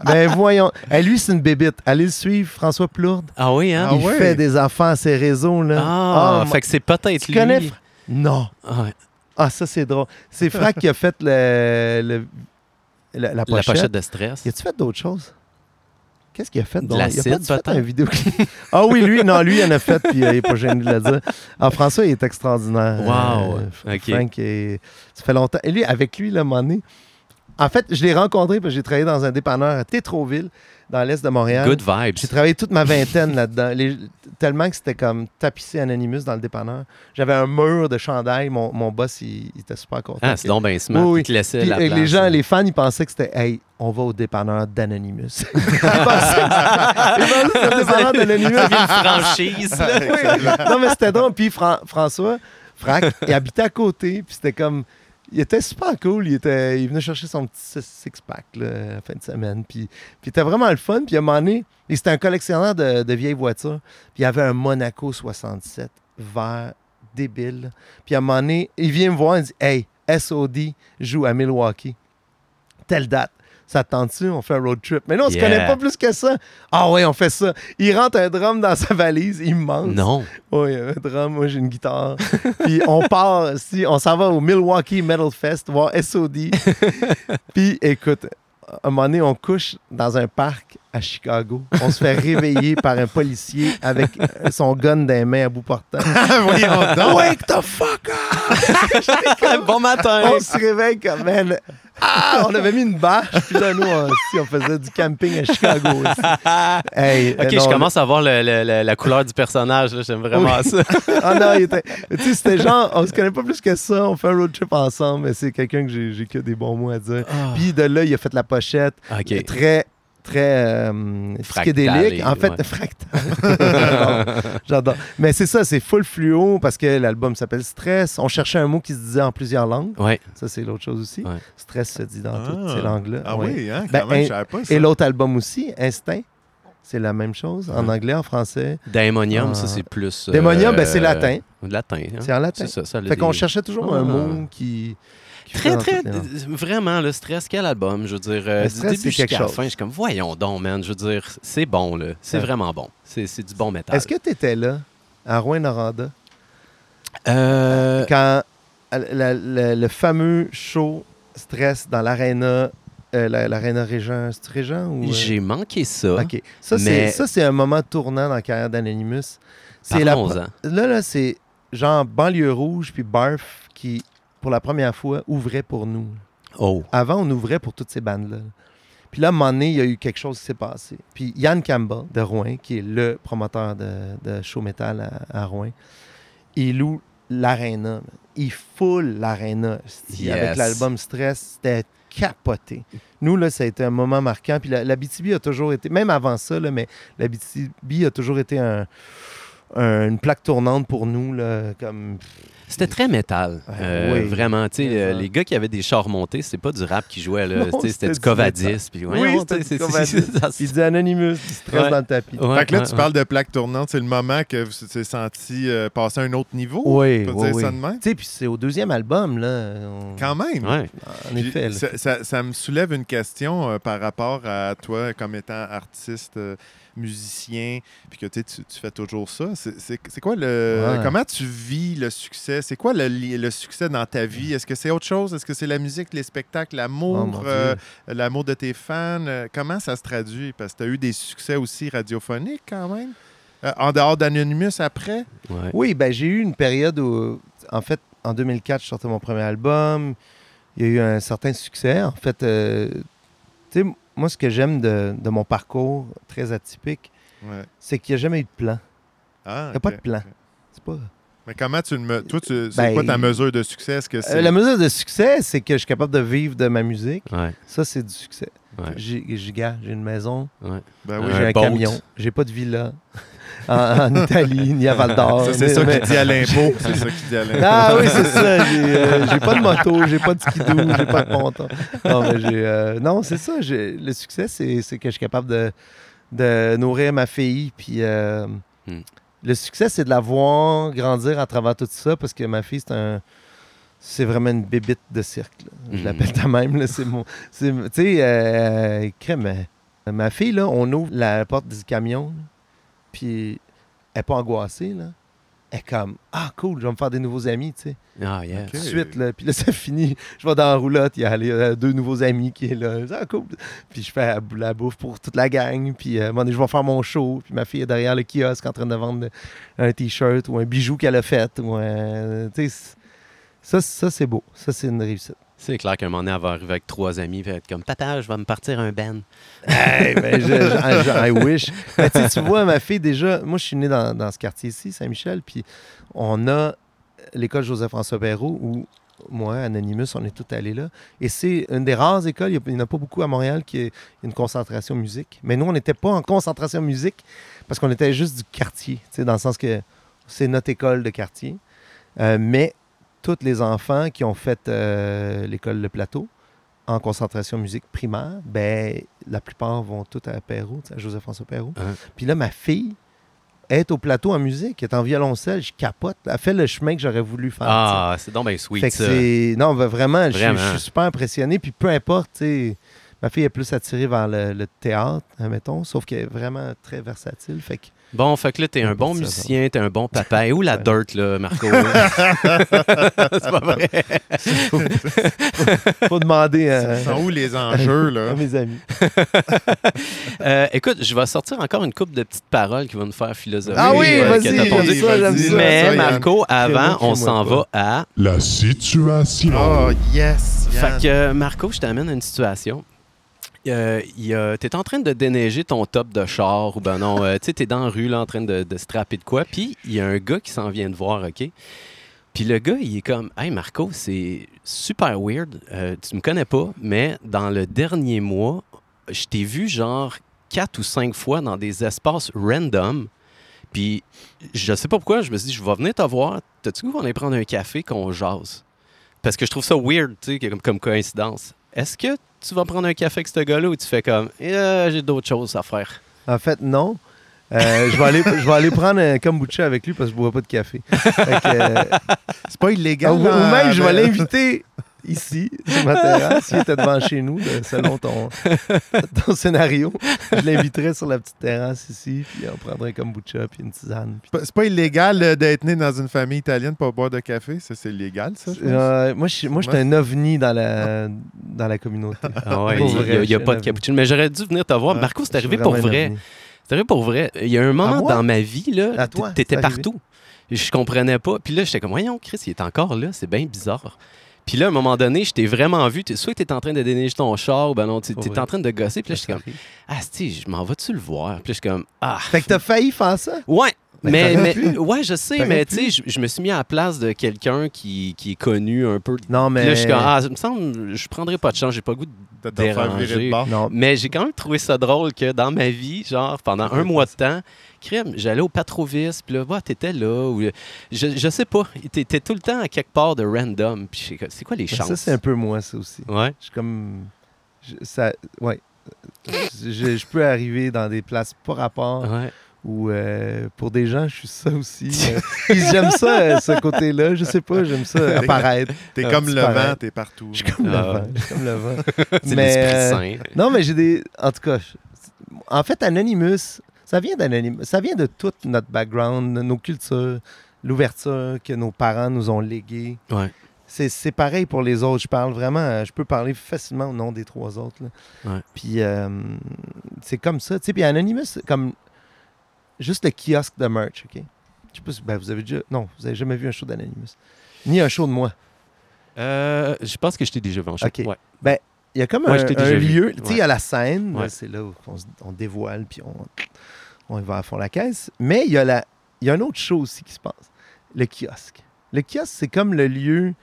Ben voyons. Hey, lui c'est une bébite. Allez le suivre, François Plourde. Ah oui, hein? Ah Il ouais? fait des affaires à ses réseaux. Là. Ah, Ah, fait que c'est peut-être tu lui. connais Non. Ah ouais. Ah, ça c'est drôle. C'est Frac qui a fait le, le- la, la La pochette. de Stress. Y a-tu fait d'autres choses? Qu'est-ce qu'il a fait? Donc? Il a fait un vidéoclip. ah oui, lui, non, lui, il en a fait, puis euh, il n'est pas gêné de le dire. Ah, François, il est extraordinaire. Wow, Euh, ok. Frank, est- ça fait longtemps. Et lui, avec lui, là, à un moment donné, en fait, je l'ai rencontré parce que j'ai travaillé dans un dépanneur à Tétroville, dans l'est de Montréal. Good vibes. J'ai travaillé toute ma vingtaine là-dedans. Les- tellement que c'était comme tapissé Anonymous dans le dépanneur. J'avais un mur de chandail. Mon, mon boss, il, il était super content. Ah, c'est donc bien smart. Oui, te laissait Puis, la place. les gens, les fans, ils pensaient que c'était Hey, on va au dépanneur d'Anonymous. Ils pensaient que dépanneur d'Anonymous. Une franchise. Oui. Non, mais c'était drôle. Puis Fran- François, Frac, il habitait à côté. Puis c'était comme. Il était super cool. Il, était, il venait chercher son petit six- six-pack la fin de semaine. Puis, puis il était vraiment le fun. Puis à un moment donné, c'était un collectionneur de, de vieilles voitures. Puis il avait un Monaco 67 vert débile. Puis à un moment donné, il vient me voir et dit Hey, SOD joue à Milwaukee. Telle date. Ça te tente-tu? On fait un road trip. Mais non, on se Yeah. connaît pas plus que ça. Ah ouais, on fait ça. Il rentre un drum dans sa valise immense. Non. Oui, un drum, moi j'ai une guitare. Puis on part, si, on s'en va au Milwaukee Metal Fest voir SOD. Puis écoute, à un moment donné, on couche dans un parc à Chicago. On se fait réveiller par un policier avec euh, son gun dans les mains à bout portant. Voyons donc. Wake the fuck up! bon matin. On se réveille comme, man. Ah, on avait mis une bâche, puis là, nous, on, si, on faisait du camping à Chicago aussi. Hey, Ok, euh, je commence à voir le- le- le- la couleur du personnage. là. J'aime vraiment ça. Ah non, il était. Tu sais, c'était genre, on se connaît pas plus que ça, on fait un road trip ensemble, mais c'est quelqu'un que j'ai que des bons mots à dire. Puis de là, il a fait la pochette, ok. très, très euh, psychédélique. En fait, ouais. fractal. J'adore. Mais c'est ça, c'est full fluo parce que l'album s'appelle Stress. On cherchait un mot qui se disait en plusieurs langues. Ouais. Ça, c'est l'autre chose aussi. Ouais. Stress se dit dans Ah. toutes ces langues-là. Ah Ouais. oui, hein? Ben, Quand même, un- je savais pas ça. Et l'autre album aussi, Instinct. C'est la même chose, en anglais, en français. Daemonium, Ah. ça, c'est plus. euh, Démonium, ben, c'est latin. Latin. hein. C'est en latin. C'est ça. ça Fait qu'on cherchait toujours un Ah. mot qui. Très, très. Vraiment, le stress, quel album? Je veux dire, euh, du stress, début jusqu'à la fin, je suis comme, voyons donc, man. Je veux dire, c'est bon, là. C'est Ouais. vraiment bon. C'est c'est du bon métal. Est-ce que tu étais là, à Rouen-Noranda, Euh, quand la- la- la- le fameux show Stress dans l'aréna, euh, la- l'aréna Régent, c'est Régent ou. euh? J'ai manqué ça. OK. Ça, c'est, mais- ça, c'est un moment tournant dans la carrière d'Anonymous. C'est la, là, là, c'est genre Banlieue Rouge puis Barf qui, pour la première fois, ouvrait pour nous. Oh. Avant, on ouvrait pour toutes ces bandes-là. Puis là, à un moment donné, il y a eu quelque chose qui s'est passé. Puis Yann Campbell de Rouen, qui est le promoteur de, de show metal à, à Rouen, il loue l'aréna. Il foule l'aréna. esti. Avec Yes. l'album Stress, c'était capoté. Nous, là, ça a été un moment marquant. Puis la, la BTB a toujours été, même avant ça, là, mais la BTB a toujours été un- un- une plaque tournante pour nous. Là, comme... C'était très métal. Ouais, Euh, oui. Vraiment, tu sais, euh, les gars qui avaient des chars montés, c'était pas du rap qui jouait, là. Tu c'était du du Covadis. Puis, Oui, voyons, c'était tu du c'est- Covadis. c'est- Anonymous, du stress Ouais. dans le tapis. Ouais, fait que là, ouais, tu ouais. parles de plaque tournante, c'est le moment que vous vous senti euh, passer à un autre niveau? Oui, On peut oui, dire oui. ça de même? Tu sais, puis c'est au deuxième album, là. on- Quand même. Ouais. En effet. Ça, ça- ça me soulève une question euh, par rapport à toi comme étant artiste, euh, musicien, puis que tu, sais, tu tu fais toujours ça. C'est- quoi le. Ouais. Comment tu vis le succès? C'est quoi le, succès dans ta vie? Est-ce que c'est autre chose? Est-ce que c'est la musique, les spectacles, Oh, l'amour, mon euh, l'amour de tes fans? Euh, Comment ça se traduit? Parce que tu as eu des succès aussi radiophoniques quand même. Euh, en dehors d'Anonymous après? Ouais. Oui, ben j'ai eu une période où, en fait, en 2004, je sortais mon premier album. Il y a eu un certain succès. En fait, euh, tu sais, moi, ce que j'aime de, de mon parcours très atypique, Ouais. c'est qu'il n'y a jamais eu de plan. Ah, Il n'y a pas de plan. C'est pas... Mais comment tu le me... Toi, tu... c'est Ben, quoi ta mesure de succès? Est-ce que c'est. Euh, la mesure de succès, c'est que je suis capable de vivre de ma musique. Ouais. Ça, c'est du succès. Ouais. J'ai j'ai- gars, j'ai une maison, Ouais. Ben oui. Un j'ai un camion, j'ai pas de villa en, en Italie ni à Val d'Or. Ça, c'est mais- ça qu'il dit à l'impôt. C'est ça qu'il dit à l'impôt. Ah oui, c'est ça. J'ai euh, j'ai pas de moto, j'ai pas de skidoo, j'ai pas de ponton. Non, mais j'ai, euh, non c'est ça. Le succès, c'est que je suis capable de, de nourrir ma fille. Puis euh, Hmm. le succès, c'est de la voir grandir à travers tout ça parce que ma fille, c'est un. C'est vraiment une bébite de cirque. là. Je Hmm. l'appelle de même. C'est mon. Tu sais, euh, crème, ma fille, là, on ouvre la porte du camion, là, puis elle n'est pas angoissée. Là. Elle est comme Ah, cool, je vais me faire des nouveaux amis. tu sais Ah, yeah. Tout de suite. Là. Puis là, ça finit. Je vais dans la roulotte, il y a les, euh, deux nouveaux amis qui est là. Ah, cool. Puis je fais la, bou- la bouffe pour toute la gang. Puis euh, à un moment donné, je vais faire mon show. Puis ma fille est derrière le kiosque en train de vendre un T-shirt ou un bijou qu'elle a fait. Ou un- tu sais, c- ça, ça c'est beau. Ça, c'est une réussite. C'est clair qu'un moment donné, elle va arriver avec trois amis, va être comme Papa, je vais me partir un band. Hey, ben, je- I wish. Ben, tu vois, ma fille, déjà, moi, je suis né dans, dans ce quartier ici, Saint-Michel, puis on a l'école Joseph-François Perrault où moi, Anonymous, on est tous allés là. Et c'est une des rares écoles, il n'y en a pas beaucoup à Montréal, qui a une concentration musique. Mais nous, on n'était pas en concentration musique parce qu'on était juste du quartier, dans le sens que c'est notre école de quartier. Euh, mais tous les enfants qui ont fait euh, l'école Le Plateau, en concentration musique primaire, ben la plupart vont tous à Perrault, à Joseph-François Perrault. Hein. Puis là, ma fille est au plateau en musique, elle est en violoncelle, je capote. Elle fait le chemin que j'aurais voulu faire. Ah, c'est donc bien sweet, fait que ça. c'est... Non, ben, vraiment, je suis- Vraiment. je suis super impressionné. Puis peu importe, tu sais, ma fille est plus attirée vers le, le théâtre, admettons, sauf qu'elle est vraiment très versatile. Fait que Bon, fait que là, t'es un bon musicien, t'es un bon papa. Et où la dirt, là, Marco? c'est pas vrai. faut demander à, Sont où les enjeux, à là? mes amis. Euh, écoute, je vais sortir encore une couple de petites paroles qui vont nous faire philosopher. Ah oui, euh, vas-y, j'aime ça. Mais. Marco, avant, on s'en va à. La situation. Oh, yes! Yann. Fait que, euh, Marco, je t'amène à une situation. Euh, t'es en train de déneiger ton top de char ou ben non, euh, tu sais, t'es dans la rue là, en train de, de strapper de quoi, puis il y a un gars qui s'en vient de voir, OK? Puis le gars, il est comme, Hey Marco, c'est super weird, Euh, tu me connais pas, mais dans le dernier mois, je t'ai vu genre quatre ou cinq fois dans des espaces random. Puis je sais pas pourquoi, je me suis dit, je vais venir te voir, t'as-tu goût qu'on aille prendre un café, qu'on jase? Parce que je trouve ça weird, tu sais, comme, comme coïncidence. Est-ce que tu vas prendre un café avec ce gars-là ou tu fais comme, Eh, j'ai d'autres choses à faire? En fait, non. Euh, je, vais aller, je vais aller prendre un kombucha avec lui parce que je bois pas de café. Euh, C'est pas illégal. ou, ou hein, même, je vais l'inviter ici, sur ma terrasse, s'il était devant chez nous, de- selon ton, ton scénario. Je l'inviterais sur la petite terrasse ici, puis on prendrait un kombucha, puis une tisane. puis- C'est pas- illégal euh, d'être né dans une famille italienne pour boire de café? Ça, c'est illégal, ça, je. Euh, moi, je suis moi, je suis un ovni dans la, dans la communauté. Ah ouais, il n'y a, pas de cappuccino. Mais j'aurais dû venir te voir. Ouais. Marco, c'est arrivé pour vrai. C'est arrivé pour vrai. Il y a un moment dans ma vie, là, t'étais partout. Je comprenais pas. Puis là, j'étais comme, voyons, Chris, il est encore là. C'est bien bizarre. Puis là, à un moment donné, je t'ai vraiment vu. Soit tu es en train de déneiger ton char, ou ben non, tu es en train de gosser. Puis là, Ça j'étais comme, arrive. ah, si, je m'en vas-tu le voir? Puis là, je suis comme, ah. Fait que t'as failli faire ça? Ouais, Mais, ouais, je sais, mais tu sais, je, je me suis mis à la place de quelqu'un qui, qui est connu un peu. Non, Puis mais. là, je suis comme, ah, ça me semble, je prendrai pas de chance, j'ai pas le goût de De te faire virer Déranger. de bord. Non, Mais j'ai quand même trouvé ça drôle que dans ma vie, genre, pendant un mois de temps, crème, j'allais au Patrovis, puis là, bah, t'étais là. Ou, je, je sais pas, t'étais tout le temps à quelque part de random. Puis c'est quoi les chances? ça, c'est un peu moi, ça aussi. Ouais. Je suis comme. je- ça, ouais. Je, je peux arriver dans des places pas rapport Ouais. Où, euh, pour des gens, je suis ça aussi. euh, puis j'aime ça, euh, ce côté-là. Je sais pas, j'aime ça apparaître. T'es Ah, comme le vent, t'es partout. Je suis comme Ah le ouais. vent. Je suis comme le vent. C'est Mais, l'esprit euh, saint. Non, mais j'ai des. En tout cas, je- en fait, Anonymous, ça vient d'Anonymous. Ça vient de tout notre background, nos cultures, l'ouverture que nos parents nous ont léguée. Ouais. C'est, c'est pareil pour les autres. Je parle vraiment, je peux parler facilement au nom des trois autres. là. Ouais. Puis euh, c'est comme ça. Tu sais, puis Anonymous, c'est comme juste le kiosque de merch, OK? Je sais pas si ben, vous avez déjà. Non, vous avez jamais vu un show d'Anonymous. Ni un show de moi. Euh, je pense que je t'ai déjà vu en show. Ok. Ouais. Il y a comme Ouais, un, lieu, tu sais, il y a la scène, Ouais. c'est là où on, dévoile, puis on, on y va à fond la caisse. Mais il y, a la, il y a un autre chose aussi qui se passe, le kiosque. Le kiosque, c'est comme le lieu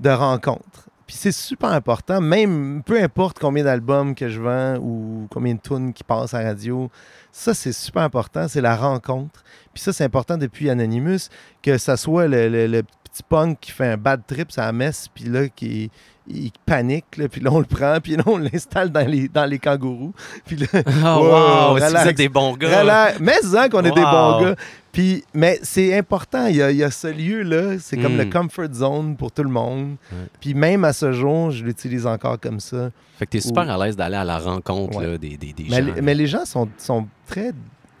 de rencontre. Puis c'est super important, même peu importe combien d'albums que je vends ou combien de tunes qui passent à la radio, ça c'est super important, c'est la rencontre. Puis ça c'est important depuis Anonymous, que ça soit le, le- petit punk qui fait un bad trip à la messe, puis là qui il panique, là, puis là on le prend, puis là on l'installe dans les, dans les kangourous. Puis là, Oh, Wow, wow, si vous relax. êtes des bons gars. Relax. Mais c'est qu'on est des bons gars. Puis, mais c'est important, il y a, il y a ce lieu-là, c'est comme Mm. le comfort zone pour tout le monde. Ouais. Puis même à ce jour, je l'utilise encore comme ça. Fait que t'es super à l'aise d'aller à la rencontre Ouais. là, des, des, des Mais, gens. les- mais les gens sont, sont très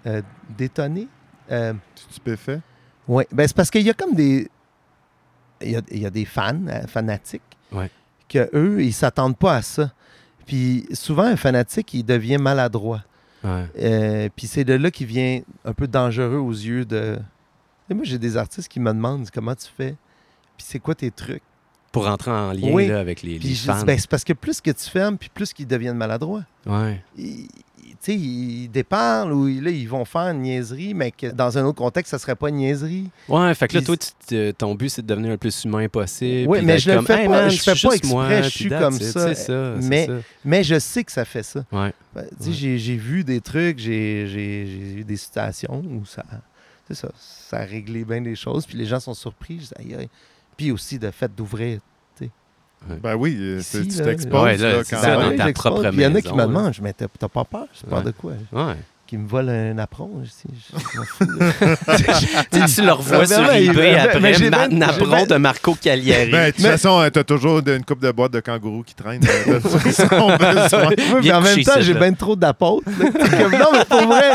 euh, détonnés. Euh, Tu stupéfait. ouais. Ben, c'est parce qu'il y a comme des. Il y a, il y a des fans, euh, fanatiques, Ouais. Que eux, ils s'attendent pas à ça. Puis souvent, un fanatique, il devient maladroit. Ouais. Euh, puis c'est de là qui vient un peu dangereux aux yeux de. Et moi, j'ai des artistes qui me demandent comment tu fais, puis c'est quoi tes trucs? Pour rentrer en lien Oui. là, avec les, les fans. ben, c'est parce que plus que tu fermes, puis plus qu'ils deviennent maladroits. Ouais. Ils, ils- déparlent ou là, ils vont faire une niaiserie, mais que dans un autre contexte, ça serait pas une niaiserie. Ouais, fait que là, toi, tu te- ton but, c'est de devenir le plus humain possible. Oui, mais je le fais Hey, pas- man, je fais pas juste moi, exprès, je suis comme ça. C'est ça, c'est Mais- ça. Mais je sais que ça fait ça. Ouais. Ben, Ouais. j'ai- j'ai vu des trucs, j'ai eu des situations où ça, ça, ça a réglé bien des choses, puis les gens sont surpris. je dis, aïe, aïe. Puis aussi le fait d'ouvrir. Ben oui, euh, Ici, tu t'exposes Ouais, là, là, c'est quand ça, dans ta propre Il y en a qui me demandent, je mais t'as pas peur, c'est peur Ouais. de quoi? Ouais. Qui me volent un apron, je je- je. Tu sais, tu le revois sur eBay après, Ma- ben- Napron j'ai ben- de Marco Cagliari. Ben, de toute Mais- façon, euh, t'as toujours une coupe de boîtes de kangourous qui traînent. euh, de Viens en même temps, j'ai bien trop d'apôtres. non, mais pour vrai.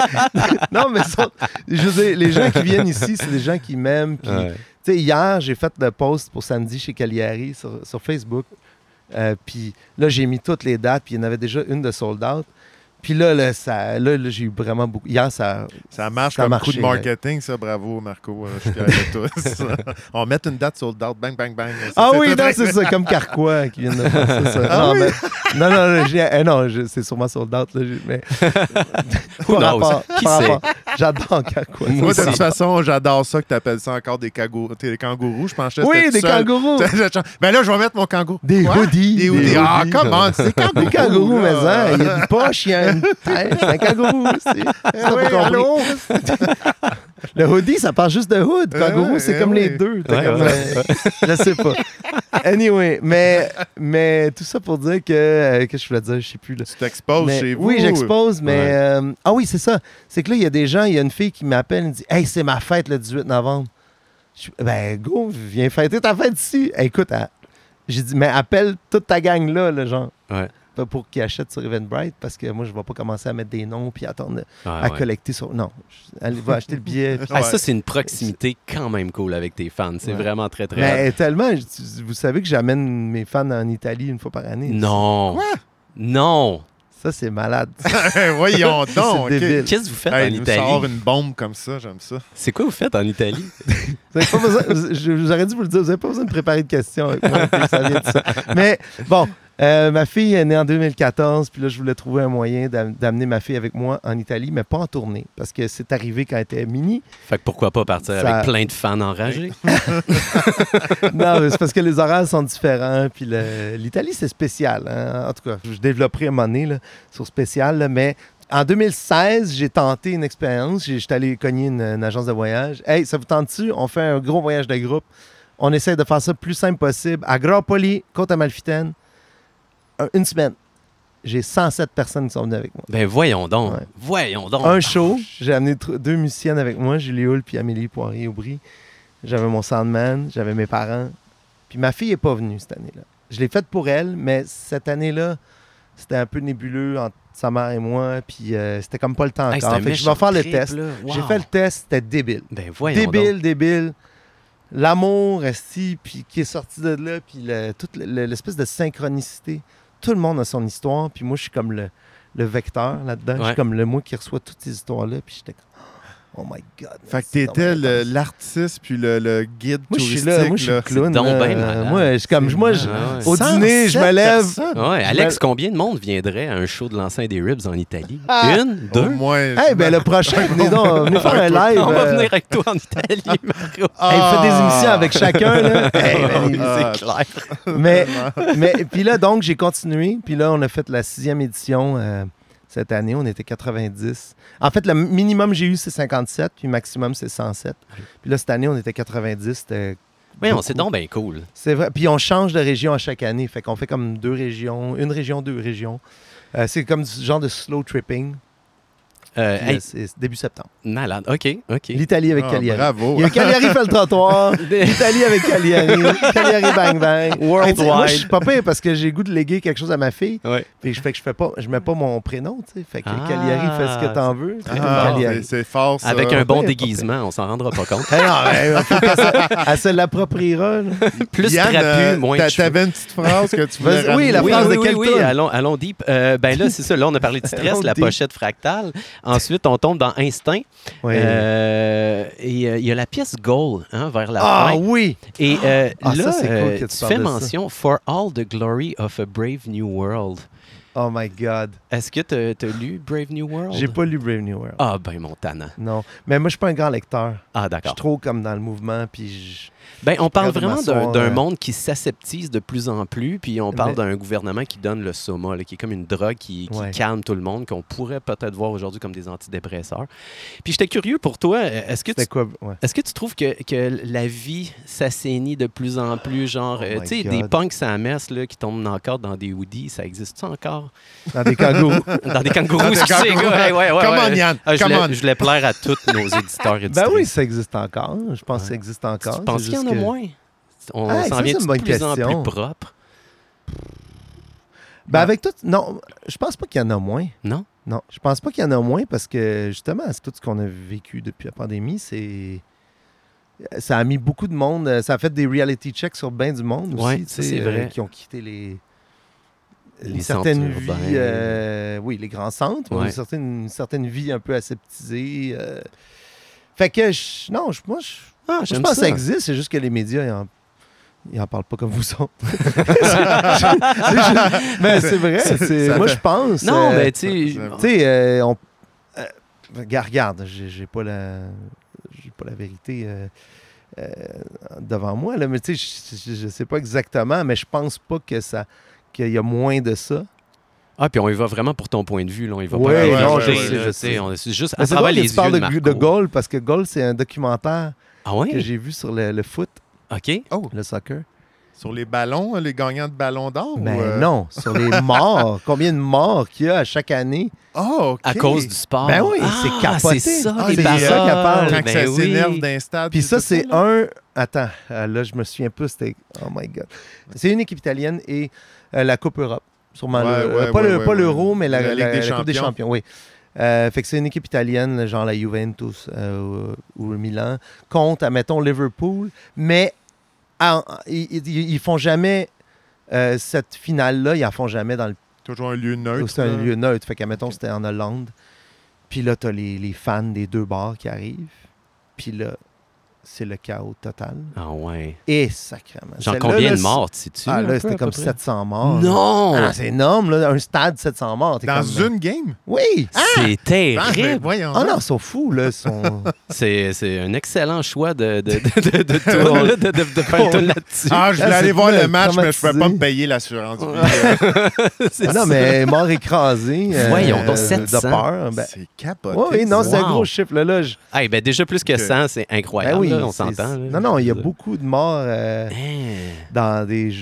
non, mais ça- je veux dire, les gens qui viennent ici, c'est des gens qui m'aiment. puis- Ouais. Tu sais, hier, j'ai fait le post pour samedi chez Cagliari sur, sur Facebook. Euh, puis là, j'ai mis toutes les dates, puis il y en avait déjà une de sold out. Puis là, là, ça, là, là, j'ai eu vraiment beaucoup. Hier, ça. Ça marche Ça comme coup de marketing, ça. Bravo, Marco. euh, Je suis tous. On va mettre une date sur le date. Bang, bang, bang. Ça, Ah oui, non, c'est ça, comme Carquois qui vient de faire ça. Ah non, oui? mais- non, non, non, j'ai- eh non, je- c'est sûrement sold out. Là, mais, Who par knows? rapport- Qui sait? rapport- J'adore Carquois. Moi Moi, de aussi. toute façon, j'adore ça que tu appelles ça encore des, kangou- des kangourous. Je pensais Oui, des seul. kangourous. ben là, je vais mettre mon kangourou. Des Quoi? hoodies. Des hoodies. Ah, comment? C'est des kangourous. Des kangourous, mais hein, il y a une poche, il y a une tête, c'est un kangourou. c'est- Eh Ça, oui, pas compris. allô? Le hoodie, ça parle juste de hood. Eh Kangourou, c'est eh comme les deux. T'as Ouais, comme, ouais. je sais pas. Anyway, mais, mais tout ça pour dire que. euh, que je voulais dire, je sais plus. Là. Tu t'exposes chez vous. Oui, j'expose, mais. Ouais. euh, ah oui, c'est ça. C'est que là, il y a des gens, il y a une fille qui m'appelle et me dit Hey, c'est ma fête le 18 novembre. Je suis, ben, go, viens fêter ta fête ici. Hey, écoute, j'ai dit Mais appelle toute ta gang là, le genre. Ouais. Pas pour qu'ils achètent sur Eventbrite, parce que moi, je vais pas commencer à mettre des noms puis attendre Ah, à ouais. collecter sur. Non, allez, va acheter le billet. puis- Ah, Ouais. ça, c'est une proximité quand même cool avec tes fans. C'est Ouais. vraiment très, très Mais tellement, vous savez que j'amène mes fans en Italie une fois par année. Non. Non. Ça, c'est malade. Voyons donc. Qu'est-ce que vous faites Hey, en nous sort Italie? une bombe comme ça, j'aime ça. C'est quoi vous faites en Italie? Vous avez pas besoin, vous- je- j'aurais dû vous le dire, vous n'avez pas besoin de préparer de questions avec moi, ça vient de ça. Mais bon, euh, ma fille est née en 2014, puis là, je voulais trouver un moyen d'am- d'amener ma fille avec moi en Italie, mais pas en tournée, parce que c'est arrivé quand elle était mini. Fait que pourquoi pas partir Ça- avec plein de fans enragés? non, mais c'est parce que les horaires sont différents, puis le- l'Italie, c'est spécial. hein. En tout cas, je développerai un moment donné là, sur spécial, là, mais en 2016, j'ai tenté une expérience. J'étais allé cogner une, une agence de voyage. Hey, ça vous tente-tu? On fait un gros voyage de groupe. On essaie de faire ça le plus simple possible. À Grand-Poli, Côte-Amalfitaine, un- une semaine. J'ai 107 personnes qui sont venues avec moi. Ben voyons donc. Ouais. Voyons donc. Un show, j'ai amené deux musiciennes avec moi, Julie Hull puis Amélie Poirier-Aubry. J'avais mon soundman, j'avais mes parents. Puis ma fille n'est pas venue cette année-là. Je l'ai faite pour elle, mais cette année-là, c'était un peu nébuleux entre sa mère et moi. Puis euh, c'était comme pas le temps Hey, encore. un Fait que je vais faire le test. J'ai fait le test, c'était débile. Ben débile, donc. débile. L'amour, esti, puis qui est sorti de là, puis le- toute le- le- l'espèce de synchronicité. Tout le monde a son histoire, puis moi, je suis comme le, le vecteur là-dedans. Je suis comme le moi qui reçoit toutes ces histoires-là, puis j'étais comme, oh my God. Fait que t'étais l'artiste puis le, le guide Moi, je suis touristique. là, moi, je suis le clown. donc là. Moi, je suis comme, moi, je- Ah ouais. au dîner, je me 107 lève. Ouais, Je Alex, me- combien de monde viendrait à un show de l'enceinte des Ribs en Italie? Ah! Une? Au Deux? moins. Eh ben, le prochain, venez donc, venez faire un live. On va euh, venir avec toi en Italie, Mario. hey, faites des émissions avec chacun, là. Hey, ben, Ah. C'est clair. mais, mais puis là, donc, j'ai continué. Puis là, on a fait la sixième édition euh, cette année. On était 90. En fait, le minimum j'ai eu, c'est 57, puis maximum, c'est 107. Puis là, cette année, on était 90. C'était beaucoup. c'est donc bien cool. C'est vrai. Puis on change de région à chaque année. Fait qu'on fait comme deux régions, une région, deux régions. Euh, c'est comme du genre de slow tripping. Euh, hey, euh, c'est début septembre. malade. OK, OK. L'Italie avec Ah, Cagliari. Bravo. Il y a Cagliari fait le trottoir. L'Italie avec Cagliari. Cagliari bang bang. Worldwide. Hey, Moi, je suis pas pire parce que j'ai le goût de léguer quelque chose à ma fille. Ouais. Puis je fais que je fais pas, je mets pas mon prénom, tu sais. Fait que Ah, Cagliari fait ce que t'en veux. Ah, c'est fort, ça. Avec un bon Ouais, déguisement, on s'en rendra pas compte. Hey, non, mais se- elle se l'appropriera. Plus Yann, trapu, euh, moins de. T'avais une petite phrase que tu voulais oui, la phrase oui, de oui, quel oui, allons, allons deep. Euh, ben là, c'est ça. Là, on a parlé du stress, la pochette fractale. Ensuite, on tombe dans Instinct. Oui. Euh, et euh, il y a la pièce Goal hein, vers la ah fin. oui! Et euh, Ah, ça, là, c'est cool euh, que tu tu fais ça. mention For All the Glory of a Brave New World. Oh my God. Est-ce que tu as lu Brave New World? J'ai pas lu Brave New World. Ah, ben, Montana. Non. Mais moi, je suis pas un grand lecteur. Ah, Je suis d'accord. trop comme dans le mouvement, puis je- Ben, on parle vraiment d'un monde qui s'aseptise de plus en plus, puis on parle Mais- d'un gouvernement qui donne le soma, là, qui est comme une drogue qui, qui Ouais. calme tout le monde, qu'on pourrait peut-être voir aujourd'hui comme des antidépresseurs. Puis j'étais curieux pour toi, est-ce que tu? Ouais. Que tu trouves que, que la vie s'assainit de plus en plus? Genre, Oh euh, tu sais, des punks à la messe là, qui tombent encore dans des hoodies, ça existe-tu encore? Dans des kangourous. Dans des kangourous, excusez, gars. Hey, ouais, ouais, Come ouais. on, Yann. Ah, voulais, je voulais plaire à tous nos éditeurs et ben oui, ça existe encore. Je pense que ça existe encore. Tu penses qu'il y en a que- moins? On Hey, s'en vient c'est une de bonne plus en question. plus propre? Ben avec tout. Non, je pense pas qu'il y en a moins. Non? Non, je pense pas qu'il y en a moins parce que justement, c'est tout ce qu'on a vécu depuis la pandémie. C'est. Ça a mis beaucoup de monde. euh, Ça a fait des reality checks sur bien du monde aussi. Ouais, tu ça, sais, c'est euh, vrai. qui ont quitté les. Les certaines centres vies. euh, oui, les grands centres. mais Ouais. Une, certaine, une certaine vie un peu aseptisée. euh. Fait que, je- non, je- moi, je, Ah, je pense que ça. ça existe. C'est juste que les médias, ils en, ils en parlent pas comme vous autres. Mais c'est vrai. c'est- ça moi, je pense. Non, euh, mais tu sais, c'est- tu sais, euh, on... euh, regarde, j'ai j'ai pas la, j'ai pas la vérité euh, euh, devant moi là, mais tu sais, je- je, je sais pas exactement, mais je pense pas que ça, qu'il y a moins de ça. Ah, puis on y va vraiment pour ton point de vue. Là. On y va Ouais, pas non, je sais, je on- C'est juste à travers les tu parles yeux de, de. Goal parce que Goal c'est un documentaire Ah que j'ai vu sur le, le foot, OK. Oh, le soccer. sur les ballons, les gagnants de ballons d'or? Mais ou, euh? non, sur les morts, combien de morts qu'il y a à chaque année? Oh. À cause du sport. Ben oui, Ah, c'est capoté. C'est ça, Ah, les c'est ça qu'elle parle. Quand Ben ça oui. s'énerve d'un stade. Puis ça, c'est un. Attends, euh, là, je me souviens pas. C'était. Oh my God. C'est une équipe italienne et euh, la Coupe Europe. Sûrement. Ouais, le- ouais, pas ouais, le- pas l'Euro, mais la, La la- des la Coupe des Champions. Oui. Euh, fait que c'est une équipe italienne, genre la Juventus euh, ou le Milan, contre, admettons, Liverpool. Mais ils, font jamais. euh, cette finale-là, ils en font jamais dans le Toujours un lieu neutre. c'est un lieu neutre. Fait qu'admettons, c'était en Hollande. Puis là, t'as les, les fans des deux bars qui arrivent. Puis là, c'est le chaos total. Ah ouais. Et sacrément. Genre combien là, de morts, sais-tu? Ah un là, c'était comme peu près? 700 morts. Non! Ah, c'est énorme, là. Un stade, 700 morts. T'es Dans comme- une game? Oui! C'est Ah, ben, terrible. voyons. Oh donc. non, ils sont fous, là. Ils sont... C'est c'est un excellent choix de, de, de, de, de, tour, là, de, de, de faire tourne là-dessus. Ah, je voulais Ah, aller c'est voir le match, mais je ne pouvais pas me payer l'assurance. Euh, C'est Ah non, mais mort écrasé. euh, Voyons donc, de 700. peur. Ben, c'est capoté. oui, non, c'est un gros chiffre. Là, ben déjà plus que Ok. 100, c'est incroyable. Là, on s'entend. Non, non, il y a beaucoup de morts euh, Hein? dans des.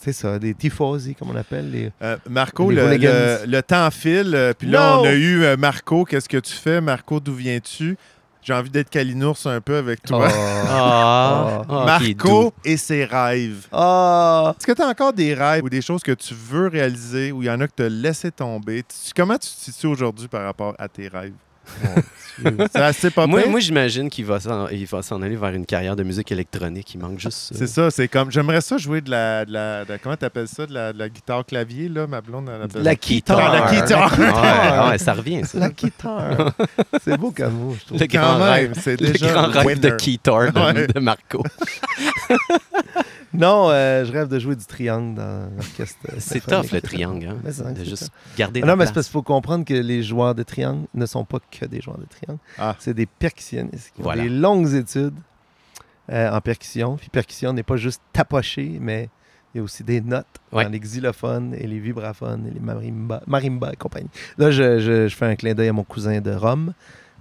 C'est ça, des tifosi, comme on appelle. Les... Euh, Marco, Les le, le- le temps file. euh, Puis là, on a eu euh, Marco. Qu'est-ce que tu fais? Marco, d'où viens-tu? J'ai envie d'être Kalinours un peu avec toi. Ah, ah, est doux. Marco et ses rêves. Ah! Est-ce que tu as encore des rêves ou des choses que tu veux réaliser ou il y en a que tu as laissé tomber? Comment tu te situes aujourd'hui par rapport à tes rêves? C'est assez pas Moi, moi j'imagine qu'il va s'en il va s'en aller vers une carrière de musique électronique. Il manque juste ça. C'est ça, c'est comme. J'aimerais ça jouer de la. De la de- comment t'appelles ça? De la, de la guitare clavier, là, ma blonde, elle appelle La guitare. La guitare. Ouais, ouais, ça revient, ça. La guitare. c'est beau comme mot, je trouve. Le Quand grand même, rêve, c'est le déjà grand rêve de winner. guitar de, Ouais. de Marco. Non, euh, je rêve de jouer du triangle dans l'orchestre. C'est tough, le triangle. Hein? Vrai De juste tough. garder Ah Non, mais c'est parce qu'il faut comprendre que les joueurs de triangle ne sont pas que des joueurs de triangle. Ah. C'est des percussionnistes qui Voilà. ont des longues études euh, en percussion. Puis percussion n'est pas juste tapocher, mais il y a aussi des notes Ouais. dans les xylophones et les vibraphones et les marimba, marimba et compagnie. Là, je, je- je fais un clin d'œil à mon cousin de Rome.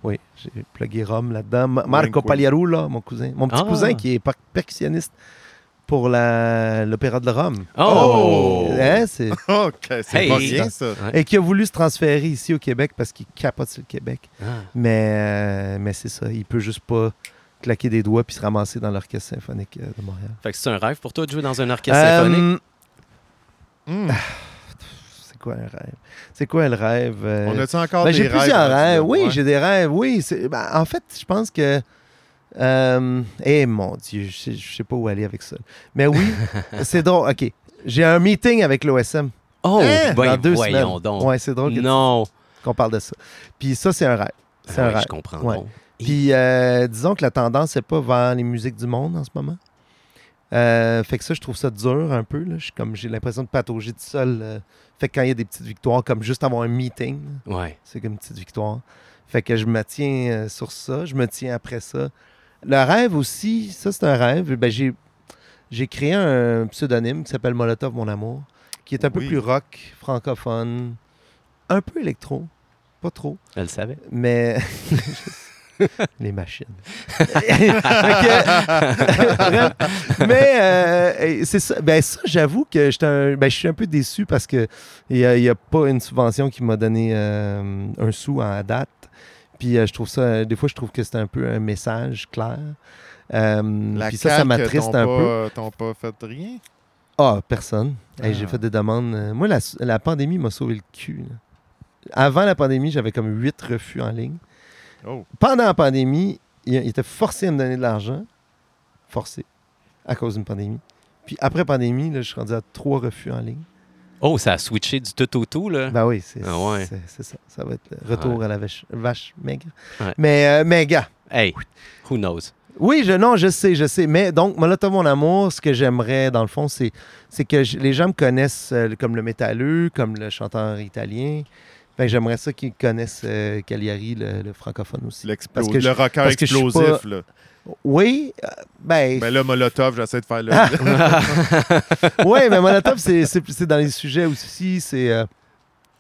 Oui, j'ai plugué Rome là-dedans. Ma- Marco. Pagliarulo, mon cousin. Mon petit Ah. cousin qui est per- percussionniste pour la- l'Opéra de Rome. Oh! Hein, c'est... OK, c'est Hey. pas bien, ça. Et qui a voulu se transférer ici au Québec parce qu'il capote sur le Québec. Ah. Mais, euh, mais c'est ça, il peut juste pas claquer des doigts puis se ramasser dans l'Orchestre symphonique euh, de Montréal. Fait que c'est un rêve pour toi de jouer dans un orchestre symphonique? Euh, Hmm. c'est quoi un rêve? C'est quoi le rêve? euh? On a-tu encore Ben, des j'ai rêves? plusieurs là, rêves. Oui, j'ai des rêves. Oui, ben, en fait, je pense que. Euh, Eh mon Dieu, je sais, je sais pas où aller avec ça. Mais oui, c'est drôle. OK. J'ai un meeting avec l'OSM. Oh, Hein? ben, dans deux voyons semaines. donc. Ouais, c'est drôle non. qu'on parle de ça. Puis ça, c'est un rêve. C'est Ah un ouais, rêve. je comprends. Ouais. Puis euh, disons que la tendance, c'est pas vers les musiques du monde en ce moment. Euh, fait que ça, je trouve ça dur un peu. Là. Je suis comme j'ai l'impression de patauger tout seul. Fait que quand il y a des petites victoires, comme juste avoir un meeting, Ouais. c'est comme une petite victoire. Fait que je me tiens sur ça, je me tiens après ça. Le rêve aussi, ça c'est un rêve. Ben, j'ai, j'ai créé un pseudonyme qui s'appelle Molotov Mon Amour, qui est un peu plus rock, francophone, un peu électro, pas trop. Elle le savait. Mais. Les machines. Mais euh, c'est ça. Ben, ça, j'avoue que ben, je suis un peu déçu parce que il n'y a, il y a pas une subvention qui m'a donné euh, un sou en date. Puis euh, je trouve ça. Des fois, je trouve que c'est un peu un message clair. Euh, puis ça, ça m'attriste un pas- peu. T'ont pas fait rien? Ah, personne. Hey, Ah. J'ai fait des demandes. euh, Moi, la, la pandémie m'a sauvé le cul. là. Avant la pandémie, j'avais comme huit refus en ligne. Oh. Pendant la pandémie, il, il était forcé à me donner de l'argent. Forcé. À cause d'une pandémie. Puis après pandémie, là, je suis rendu à trois refus en ligne. Oh, ça a switché du tout au tout, là. Ben oui, c'est Ah ouais. ça. Ça va être retour Ouais. à la vache, vache maigre. Ouais. Mais, euh, mais gars, Hey, who knows? Oui, je, non, je sais, je sais. Mais donc, Molotov Mon Amour, ce que j'aimerais, dans le fond, c'est, c'est que je- les gens me connaissent euh, comme le métalleux, comme le chanteur italien. Ben, j'aimerais ça qu'ils connaissent euh, Cagliari, le, le francophone aussi. Parce que je- le rocker parce que je suis explosif, pas- là. Oui, euh, ben, Ben là, Molotov, j'essaie de faire le... oui, mais Molotov, c'est, dans les sujets aussi. C'est, euh,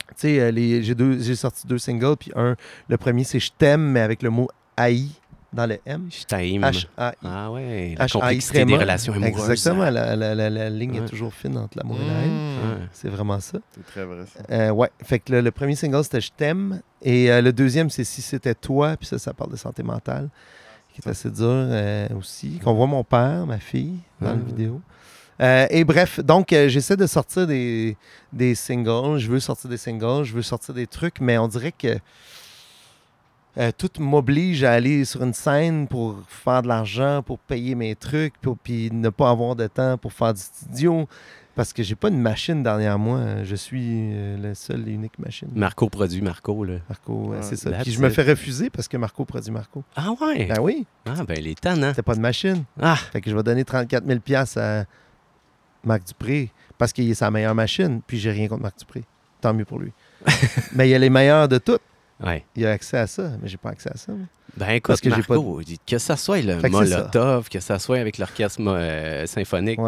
tu sais, euh, les- j'ai, deux, j'ai sorti deux singles, puis un, le premier, c'est Je t'aime, mais avec le mot AI dans le M. Je t'aime. H-A-I. Ah ouais, la complexité des relations amoureuses. Exactement, la, la- la- la ligne Ouais. est toujours fine entre l'amour et la haine. Mmh. Ouais. C'est vraiment ça. C'est très vrai, ça. Euh, ouais, fait que le, le premier single, c'était Je t'aime. Et euh, le deuxième, c'est Si c'était toi. Puis ça, ça parle de santé mentale, qui est assez dur euh, aussi. Qu'on voit mon père, ma fille, dans la Mhm. vidéo. Euh, et bref, donc euh, j'essaie de sortir des, des singles. Je veux sortir des singles, je veux sortir des trucs, mais on dirait que tout m'oblige à aller sur une scène pour faire de l'argent, pour payer mes trucs, pour, puis ne pas avoir de temps pour faire du studio. Parce que j'ai pas une machine derrière moi. Je suis euh, la seule et unique machine. Marco produit Marco, là. Marco, Ouais, c'est ça. Puis je me fais refuser parce que Marco produit Marco. Ah ouais? Ben oui, Ah ben les tannants. t'as pas de machine. Ah, Fait que je vais donner 34 000 à Marc Dupré parce qu'il est sa meilleure machine. Puis j'ai rien contre Marc Dupré. Tant mieux pour lui. mais il a les meilleurs de toutes. Ouais. Il a accès à ça, mais j'ai pas accès à ça. moi. Ben écoute, Parce que j'ai Marco, que ça soit le Fait que c'est ça. Molotov, que ça soit avec l'orchestre euh, symphonique,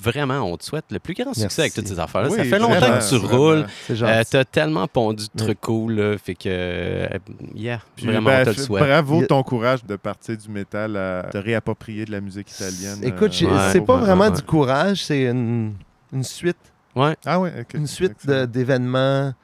vraiment, on te souhaite le plus grand succès Merci. avec toutes ces affaires-là. Oui, ça fait longtemps vraiment, que tu roules. Euh, T'as tellement pondu de Ouais. trucs cool, là, fait que, euh, yeah, Puis, vraiment, ben, on te le souhaite. Bravo ton courage de partir du métal à te réapproprier de la musique italienne. Écoute, j'ai- ouais, c'est pas vraiment ouais, du courage, c'est une, une suite, Ouais. Ah ouais, ok. une suite d'événements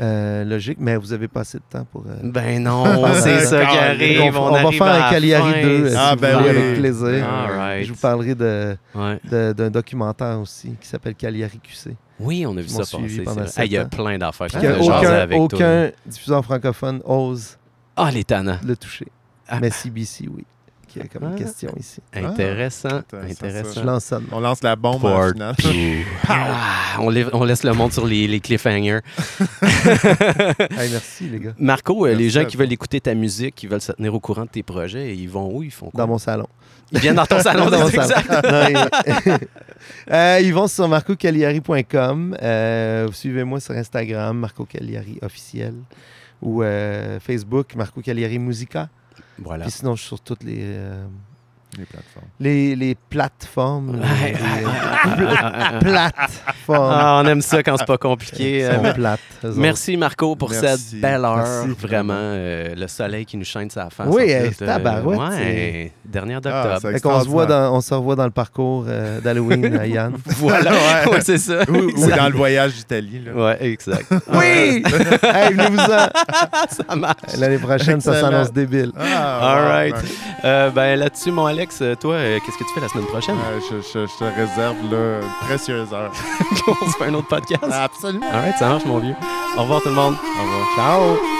euh, logiques, mais vous avez pas assez de temps pour. euh, Ben non, c'est ça qui arrive. on, On, on va faire un Cagliari fin, 2 si Ah, si ben oui. avec plaisir. Right. Je vous parlerai de- Ouais. de- d'un documentaire aussi qui s'appelle Cagliari QC. Oui, on a vu ça passer. Hey, Il y a plein d'affaires qui Ah, aucun, avec toi. aucun diffuseur francophone ose Ah, les tannants. le toucher. Ah. Mais CBC, oui, qui a comme Ah. question ici. Intéressant. intéressant, Intéressant. Je lance ça. On lance la bombe en finale. Ah, on, lève- on laisse le monde sur les, les cliffhangers. Hey, merci, les gars. Marco, euh, les gens qui veulent écouter ta musique, qui veulent se tenir au courant de tes projets, ils vont où? Ils font quoi? Dans mon salon. Ils viennent dans ton salon, Dans mon c'est exact. salon. Non, ils- Euh, ils vont sur marcocagliari.com. Euh, Suivez-moi sur Instagram, Marco Cagliari officiel. Ou euh, Facebook, Marco Cagliari Musica. Voilà. Sinon, sur toutes les, euh, Les plateformes. les, les plateformes. Les- les- plateformes. Ah, on aime ça quand c'est pas compliqué. Ils Euh, sont mer- plates, eux autres. Merci Marco pour Merci. cette belle heure. Merci. Vraiment, euh, le soleil qui nous chaîne sa face. Oui, en hey, tout, tabarouette, ouais, dernière Ah, d'octobre. ça Fait qu'on se voit extraordinaire. dans, on se revoit dans le parcours euh, d'Halloween à Yann. voilà, Ouais. Ouais, c'est ça. Ou, ou Exact. dans le voyage d'Italie. là. Ouais, exact. Oui! hey, venez-vous-en! ça marche. L'année prochaine, ça Excellent. s'annonce débile. Ah, All ouais, right. ouais. Euh, ben là-dessus, mon Alex, euh, toi, euh, qu'est-ce que tu fais la semaine prochaine? Je, je- je te réserve là, une précieuse heure. on se fait un autre podcast? Absolument. All right, ça marche, mon vieux. Au revoir tout le monde. Au revoir. Ciao!